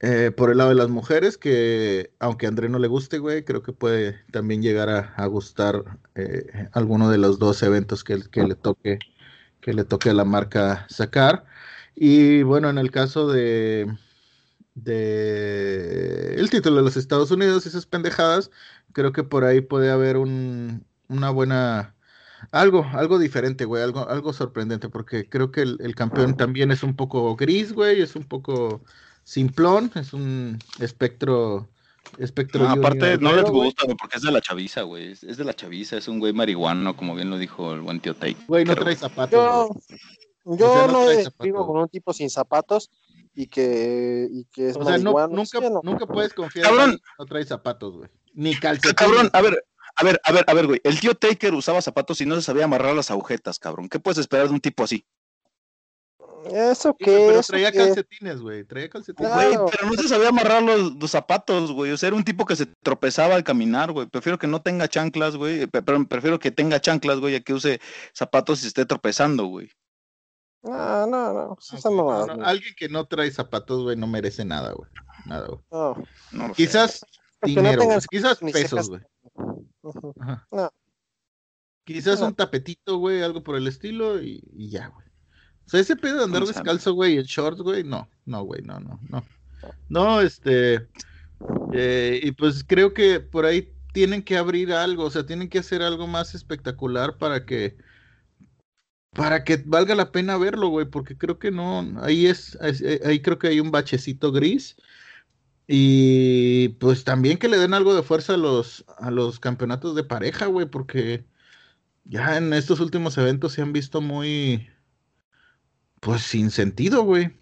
eh, por el lado de las mujeres que, aunque a André no le guste, güey, creo que puede también llegar a, a gustar eh, alguno de los dos eventos que, que le toque que le toque a la marca sacar. Y bueno, en el caso de, de el título de los Estados Unidos, esas pendejadas, creo que por ahí puede haber un, una buena, algo, algo diferente, güey, algo, algo sorprendente, porque creo que el, el campeón también es un poco gris, güey, es un poco simplón, es un espectro, espectro. No, junior aparte, no les gusta, güey, porque es de la chaviza, güey. Es, es de la chaviza, es un güey marihuano, como bien lo dijo el buen tío Take. Güey, no trae zapatos. Yo, güey. yo O sea, no no trae me con un tipo sin zapatos y que, y que es O sea, no, nunca, Sí, no. nunca puedes confiar Cabrón. en que no trae zapatos, güey. Ni Ah, calcetines. Cabrón, a ver, a ver, a ver, a ver, güey. El tío Taker usaba zapatos y no se sabía amarrar las agujetas, cabrón. ¿Qué puedes esperar de un tipo así? ¿Eso Sí, güey, Pero ¿Eso traía qué? calcetines, güey. Traía calcetines. Claro. Güey, pero no se sabía amarrar los, los zapatos, güey. O sea, era un tipo que se tropezaba al caminar, güey. Prefiero que no tenga chanclas, güey. Pero prefiero que tenga chanclas, güey, a que use zapatos y se esté tropezando, güey. No, no, no. pues Ok, esas no, no, no. Alguien que no trae zapatos, güey, no merece nada, güey. Nada, güey. No. No lo sé. Quizás dinero, tengan quizás pesos, güey. No. Quizás No. un tapetito, güey, algo por el estilo y, y ya, güey. O sea, ese pedo de andar descalzo, güey, en shorts, güey, no, no, güey, no, no, no. No, este, eh, y pues creo que por ahí tienen que abrir algo, o sea, tienen que hacer algo más espectacular para que, para que valga la pena verlo, güey, porque creo que no, ahí es, eh, ahí creo que hay un bachecito gris. Y pues también que le den algo de fuerza a los, a los campeonatos de pareja, güey, porque ya en estos últimos eventos se han visto muy, pues sin sentido, güey.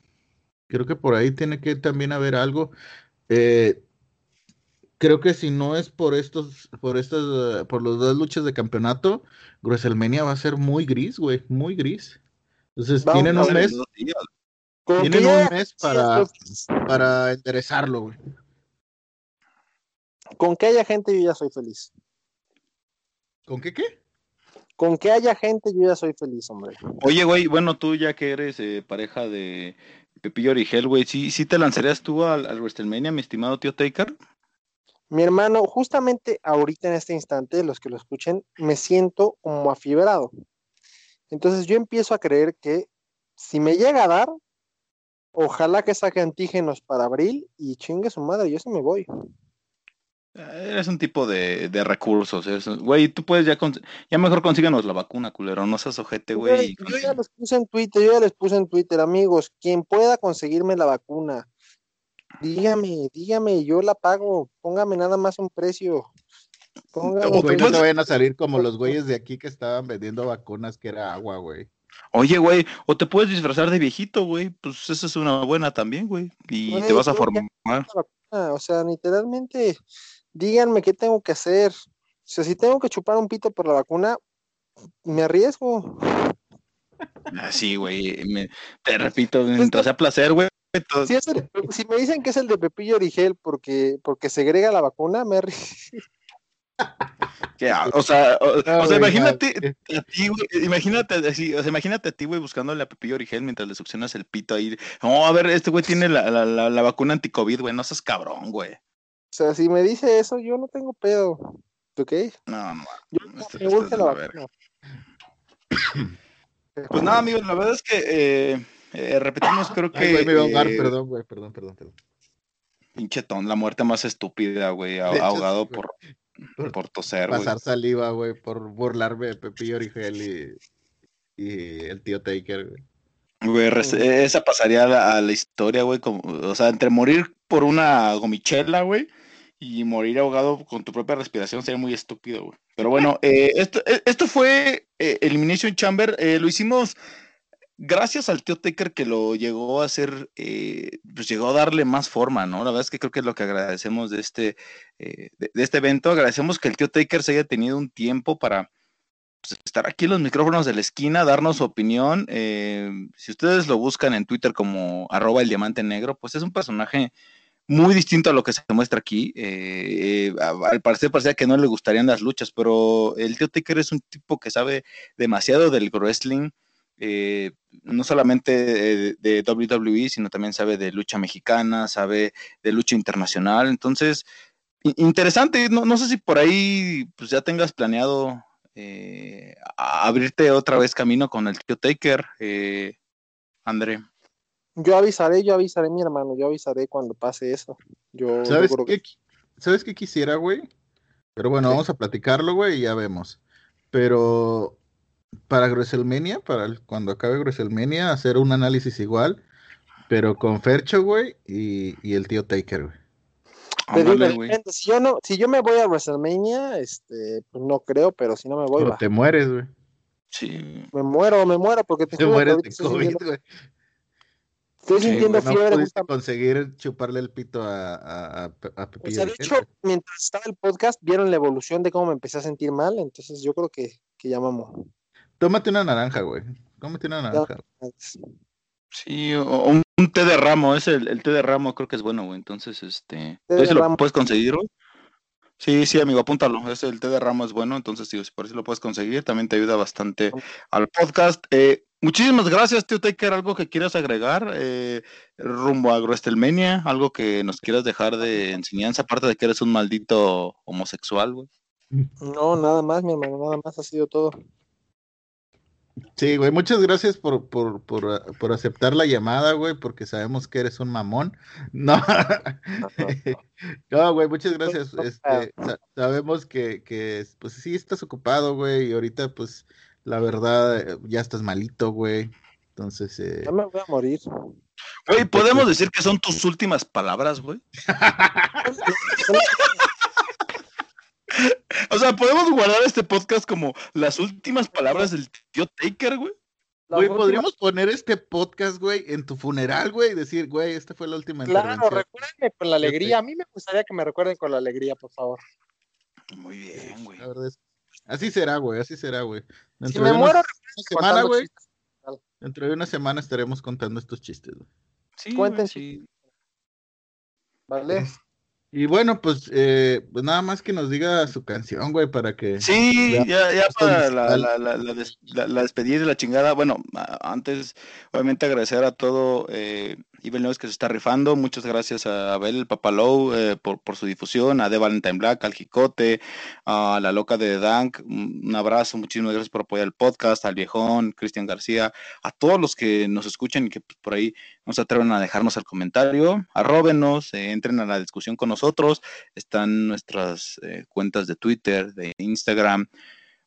Creo que por ahí tiene que también haber algo. Eh, creo que si no es por estos, por estas, eh, por los dos luchas de campeonato, WrestleMania va a ser muy gris, güey, muy gris. Entonces Vamos tienen un mes, tienen un mes para, para enderezarlo, güey. Con que haya gente, yo ya soy feliz. ¿Con qué qué? Con que haya gente, yo ya soy feliz, hombre. Oye, güey, bueno, tú ya que eres eh, pareja de Pepillo Origel, güey, ¿sí, ¿sí te lanzarías tú al, al WrestleMania, mi estimado tío Taker? Mi hermano, justamente ahorita en este instante, los que lo escuchen, me siento como afibrado. Entonces yo empiezo a creer que si me llega a dar, ojalá que saque antígenos para abril y chingue su madre, yo sí me voy. Eh, Eres un tipo de, de recursos, eres un- güey, tú puedes ya, ya mejor consíganos la vacuna, culero, no seas ojete, güey. Yo, yo ya les puse en Twitter, yo ya les puse en Twitter, amigos, quien pueda conseguirme la vacuna, dígame, dígame, yo la pago, póngame nada más un precio. Póngame, O Güey, no pues- te vayan a salir como los güeyes de aquí que estaban vendiendo vacunas que era agua, güey. Oye, güey, o te puedes disfrazar de viejito, güey, pues esa es una buena también, güey, y Güey, te vas a formar. o sea, literalmente, díganme qué tengo que hacer. O sea, si tengo que chupar un pito por la vacuna, me arriesgo. Así, güey, me- te repito, mientras sea placer, güey. Si, es el- si me dicen que es el de Pepillo Origel porque, porque segrega la vacuna, me ah, <laughs> o sea, o, o sea, imagínate a ti, güey, imagínate así, o sea, imagínate a ti, güey, buscándole a Pepillo Origel mientras le succionas el pito ahí. No, a ver, este güey tiene la, la, la, la vacuna anti-COVID, güey, no seas cabrón, güey. O sea, si me dice eso, yo no tengo pedo. ¿Ok? No, no. Yo Esto- me esto urge es la la vacuna. <clears throat> Pues nada, amigos, la verdad es que eh, eh, repetimos, creo que. Ay, güey, me iba a ahogar, eh, perdón, güey, perdón, perdón, perdón. Pinche ton, la muerte más estúpida, güey, ah- hecho, ahogado por, Por por toser, güey. Pasar saliva, güey, por burlarme de Pepillo Origel y, y el tío Taker, güey. Güey, res- esa pasaría a la, a la historia, güey, como, o sea, entre morir por una gomichela, güey, y morir ahogado con tu propia respiración sería muy estúpido, güey. Pero bueno, eh, esto, eh, esto fue eh, Elimination Chamber, eh, lo hicimos gracias al tío Taker que lo llegó a hacer, eh, pues llegó a darle más forma, ¿no? La verdad es que creo que es lo que agradecemos de este, eh, de, este evento, agradecemos que el tío Taker se haya tenido un tiempo para pues, estar aquí en los micrófonos de la esquina, darnos su opinión. eh, si ustedes lo buscan en Twitter como arroba el diamante negro, pues es un personaje muy distinto a lo que se muestra aquí. eh, eh, al parecer parecía que no le gustarían las luchas, pero el tío Taker es un tipo que sabe demasiado del wrestling. Eh, no solamente de, WWE, sino también sabe de lucha mexicana, sabe de lucha internacional. Entonces, interesante. No, no sé si por ahí pues ya tengas planeado eh, abrirte otra vez camino con el tío Taker, eh, André. Yo avisaré, yo avisaré, mi hermano, yo avisaré cuando pase eso. Yo, ¿Sabes qué, ¿Sabes qué quisiera, güey? Pero bueno, vamos a platicarlo, güey, y ya vemos. Pero para WrestleMania, para el- cuando acabe WrestleMania, hacer un análisis igual, pero con Fercho, güey, y, y el tío Taker, güey. Ándale, güey. depende, si yo no, si yo me voy a WrestleMania, este, pues no creo, pero si no me voy, Pero va. te mueres, güey. Sí. me muero, me muero, porque te, Te mueres ahorita de estoy COVID, sintiendo, güey. estoy Sí, sintiendo No fiebre. pudiste justamente. conseguir chuparle el pito a, a, a, sea, de hecho, güey. mientras estaba el podcast, vieron la evolución de cómo me empecé a sentir mal, entonces yo creo que, que ya mamó. Tómate una naranja, güey. Cómete una naranja. Sí, o un, un té de ramo, es el, el té de ramo, creo que es bueno, güey. Entonces, este. Té ¿tú de si lo puedes conseguir, güey? Sí, sí, amigo, apúntalo. Es el té de ramo es bueno, entonces, tío, si por eso lo puedes conseguir, también te ayuda bastante al podcast. Eh, muchísimas gracias, tío Taker. ¿Algo que quieras agregar eh, rumbo a WrestleMania? ¿Algo que nos quieras dejar de enseñanza? Aparte de que eres un maldito homosexual, güey. No, nada más, mi hermano, nada más ha sido todo. Sí, güey, muchas gracias por, por, por, ah, por aceptar la llamada, güey, porque sabemos que eres un mamón. <laughs> No, <laughs> no, güey, muchas gracias. Este, sa- sabemos que, que, pues sí estás ocupado, güey, y ahorita, pues, la verdad, eh, ya estás malito, güey. Entonces, eh, Ya me voy a morir. Güey, ¿podemos decir que son tus últimas palabras, güey? O sea, ¿podemos guardar este podcast como las últimas palabras del tío Taker, güey? Podríamos poner este podcast, güey, en tu funeral, güey, y decir, güey, esta fue la última Claro, intervención. recuérdenme con la alegría. A mí me gustaría que me recuerden con la alegría, por favor. Muy bien, güey. La verdad es- Así será, güey, así será, güey. Si me de una- muero, una semana, güey, chistes. dentro de una semana estaremos contando estos chistes, güey. Sí, Cuenten güey, sí. ¿vale? Y bueno, pues, eh, pues nada más que nos diga su canción, güey, para que... Sí, Ya, ya, para la, la, la, la, des- la- la despedida y la chingada. Bueno, antes, obviamente, agradecer a todo eh, Evil News que se está rifando. Muchas gracias a Abel, el Papalou, eh, por, por su difusión, a The Valentine Black, al Jicote, a la loca de Dank. Un un abrazo, muchísimas gracias por apoyar el podcast, al viejón, Cristian García, a todos los que nos escuchan y que pues, por ahí no se atreven a dejarnos el comentario. Arróbenos, eh, entren a la discusión con nosotros están nuestras eh, cuentas de Twitter, de Instagram.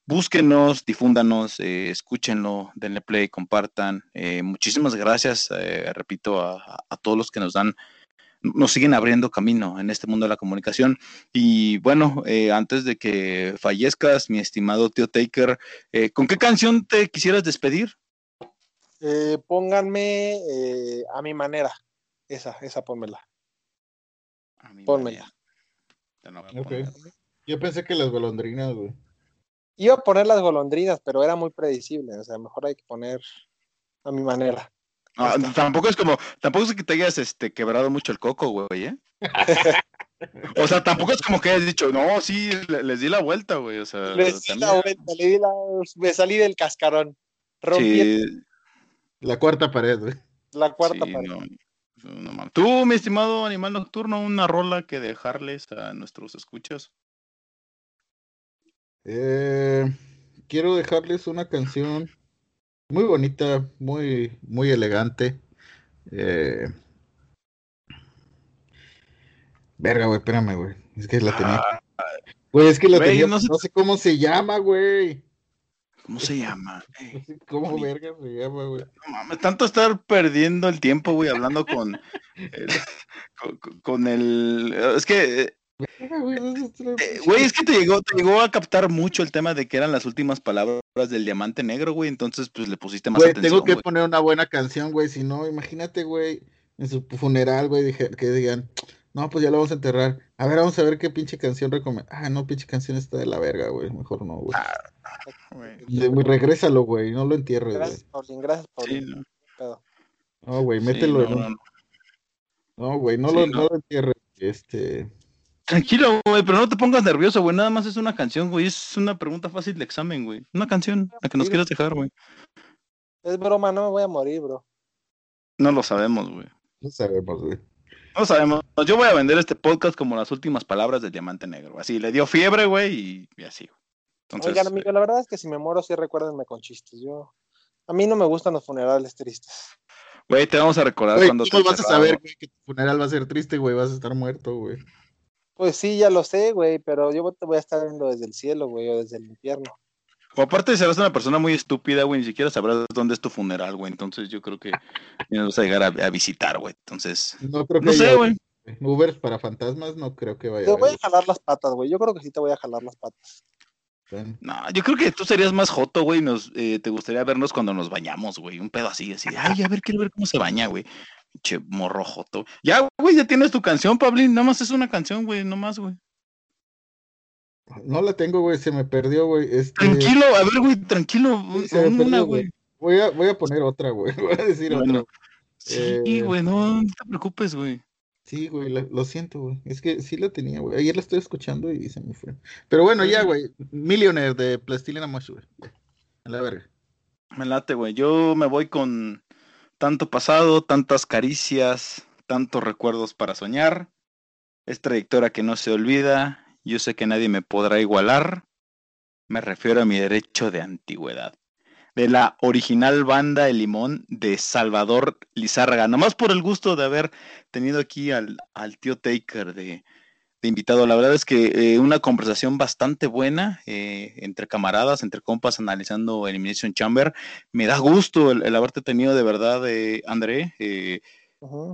Búsquenos, difúndanos, eh, escúchenlo, denle play, compartan. Eh, muchísimas gracias, eh, repito, a, todos los que nos dan, nos siguen abriendo camino en este mundo de la comunicación. Y bueno, eh, antes de que fallezcas, mi estimado tío Taker, eh, ¿con qué canción te quisieras despedir? Eh, pónganme eh, a mi manera. Esa, esa pónmela. A mi Pónmela. manera. Te la voy a Ok. poner. Yo pensé que las golondrinas, güey. Iba a poner las golondrinas, pero era muy predecible. O sea, mejor hay que poner a mi manera. Ah, tampoco es como, tampoco es que te hayas este, quebrado mucho el coco, güey, ¿eh? <laughs> o sea, tampoco es como que hayas dicho, no, sí, le- les di la vuelta, güey. O sea, Le di la vuelta, le di la- me salí del cascarón. Rompí sí, La cuarta pared, güey. la cuarta sí, pared. no, no mames. Tú, mi estimado animal nocturno, una rola que dejarles a nuestros escuchas. Eh, quiero dejarles una canción muy bonita, muy, muy elegante. Eh, Verga, güey, espérame, güey. Es que la tenía. Güey, es que la Güey, tenía. no No sé- cómo se llama, güey. ¿Cómo se llama? Eh, No sé ¿Cómo Bonito. verga se llama, güey? No mames, tanto estar perdiendo el tiempo, güey, hablando con, el- <laughs> con, con- con el... Es que eh, güey, es que te llegó, te llegó a captar mucho el tema de que eran las últimas palabras del diamante negro, güey. Entonces, pues le pusiste más Güey, atención. tengo que güey. poner una buena canción, güey. Si no, imagínate, güey, en su funeral, güey, dije, que digan, no, pues ya lo vamos a enterrar. A ver, vamos a ver qué pinche canción recomienda. Ah, no, pinche canción está de la verga, güey. Mejor no, güey. Güey, regrésalo, güey. No lo entierres, güey. Gracias, Paulín, gracias, Sí, no. No, güey, sí, mételo no, en un- no, güey, no, Sí, lo, no. no lo entierres. Este. Tranquilo, güey, pero no te pongas nervioso, güey. Nada más es una canción, güey. Es una pregunta fácil de examen, güey. Una canción, la que nos quieras dejar, güey. Es broma, no me voy a morir, bro. No lo sabemos, güey. No sabemos, güey. No lo sabemos. Yo voy a vender este podcast como las últimas palabras del diamante negro. Así, le dio fiebre, güey, y, y así, güey. Entonces, Oigan, amigo, la verdad es que si me muero, sí recuérdenme con chistes. Yo, a mí no me gustan los funerales tristes. güey, te vamos a recordar Güey, cuando ¿cómo te vas a saber, güey, que tu funeral va a ser triste, güey? Vas a estar muerto, güey. Pues sí, ya lo sé, güey, pero yo te voy a estar viendo desde el cielo, güey, o desde el infierno. O aparte serás una persona muy estúpida, güey, ni siquiera sabrás dónde es tu funeral, güey. Entonces yo creo que <laughs> nos vas a llegar a, a visitar, güey. Entonces, No creo que no sé, güey. Ubers para fantasmas, no creo que vaya Te a voy a jalar las patas, güey. Yo creo que sí te voy a jalar las patas. No, yo creo que tú serías más joto, güey. Nos, eh, te gustaría vernos cuando nos bañamos, güey. Un pedo así, así. Ay, a ver, quiero ver cómo se baña, güey. Che, morro joto. Ya, güey, ya tienes tu canción, Pablín. Nada más es una canción, güey, no más, güey. No la tengo, güey, se me perdió, güey. Este, Tranquilo, a ver, güey, tranquilo. Sí, se me una, güey. Voy a, voy a poner otra, güey. <laughs> Voy a decir Bueno, otra. Sí, Eh, güey, no, no te preocupes, güey. Sí, güey, lo siento, güey. Es que sí la tenía, güey. Ayer la estoy escuchando y se me fue. Pero bueno, ya, güey. Millionaire de Plastilina Mosh, güey. A la verga. Me late, güey. Yo me voy con tanto pasado, tantas caricias, tantos recuerdos para soñar. Es trayectoria que no se olvida. Yo sé que nadie me podrá igualar. Me refiero a mi derecho de antigüedad. De la original banda El Limón de Salvador Lizárraga. Nomás por el gusto de haber tenido aquí al, al tío Taker de, de invitado. La verdad es que eh, una conversación bastante buena eh, entre camaradas, entre compas, analizando Elimination Chamber. Me da gusto el, el haberte tenido de verdad, eh, André. Eh,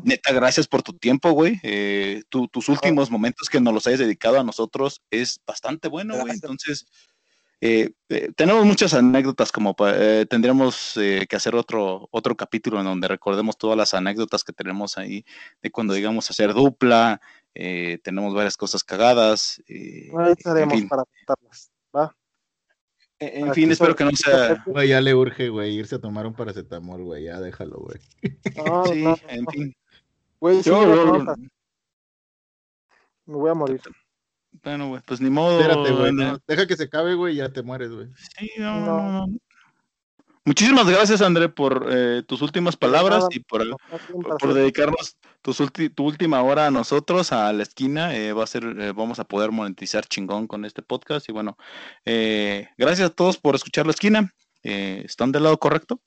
neta, gracias por tu tiempo, güey. Eh, tu- tus últimos momentos que nos los hayas dedicado a nosotros es bastante bueno, güey. Entonces, tenemos muchas anécdotas como eh, tendríamos que hacer otro, otro capítulo en donde recordemos todas las anécdotas que tenemos ahí de cuando llegamos a hacer dupla. Eh, tenemos varias cosas cagadas. eh, Ahí en estaremos fin, para contarlas. ¿va? en Aquí fin, espero que no sea... Güey, ya le urge, güey, irse a tomar un paracetamol, güey. Ya déjalo, güey. No, <laughs> Sí, no, en no. fin. Güey, sí, me voy a morir. bueno, güey, pues ni modo. Espérate, güey. Deja que se acabe, güey, ya te mueres, güey. Sí, no, No. Muchísimas gracias, André, por eh, tus últimas palabras y por, por, dedicarnos tus ulti- tu última hora a nosotros, a la esquina. eh, va a ser, eh, vamos a poder monetizar chingón con este podcast. Y bueno, eh, gracias a todos por escuchar la esquina. Eh, ¿Están del lado correcto?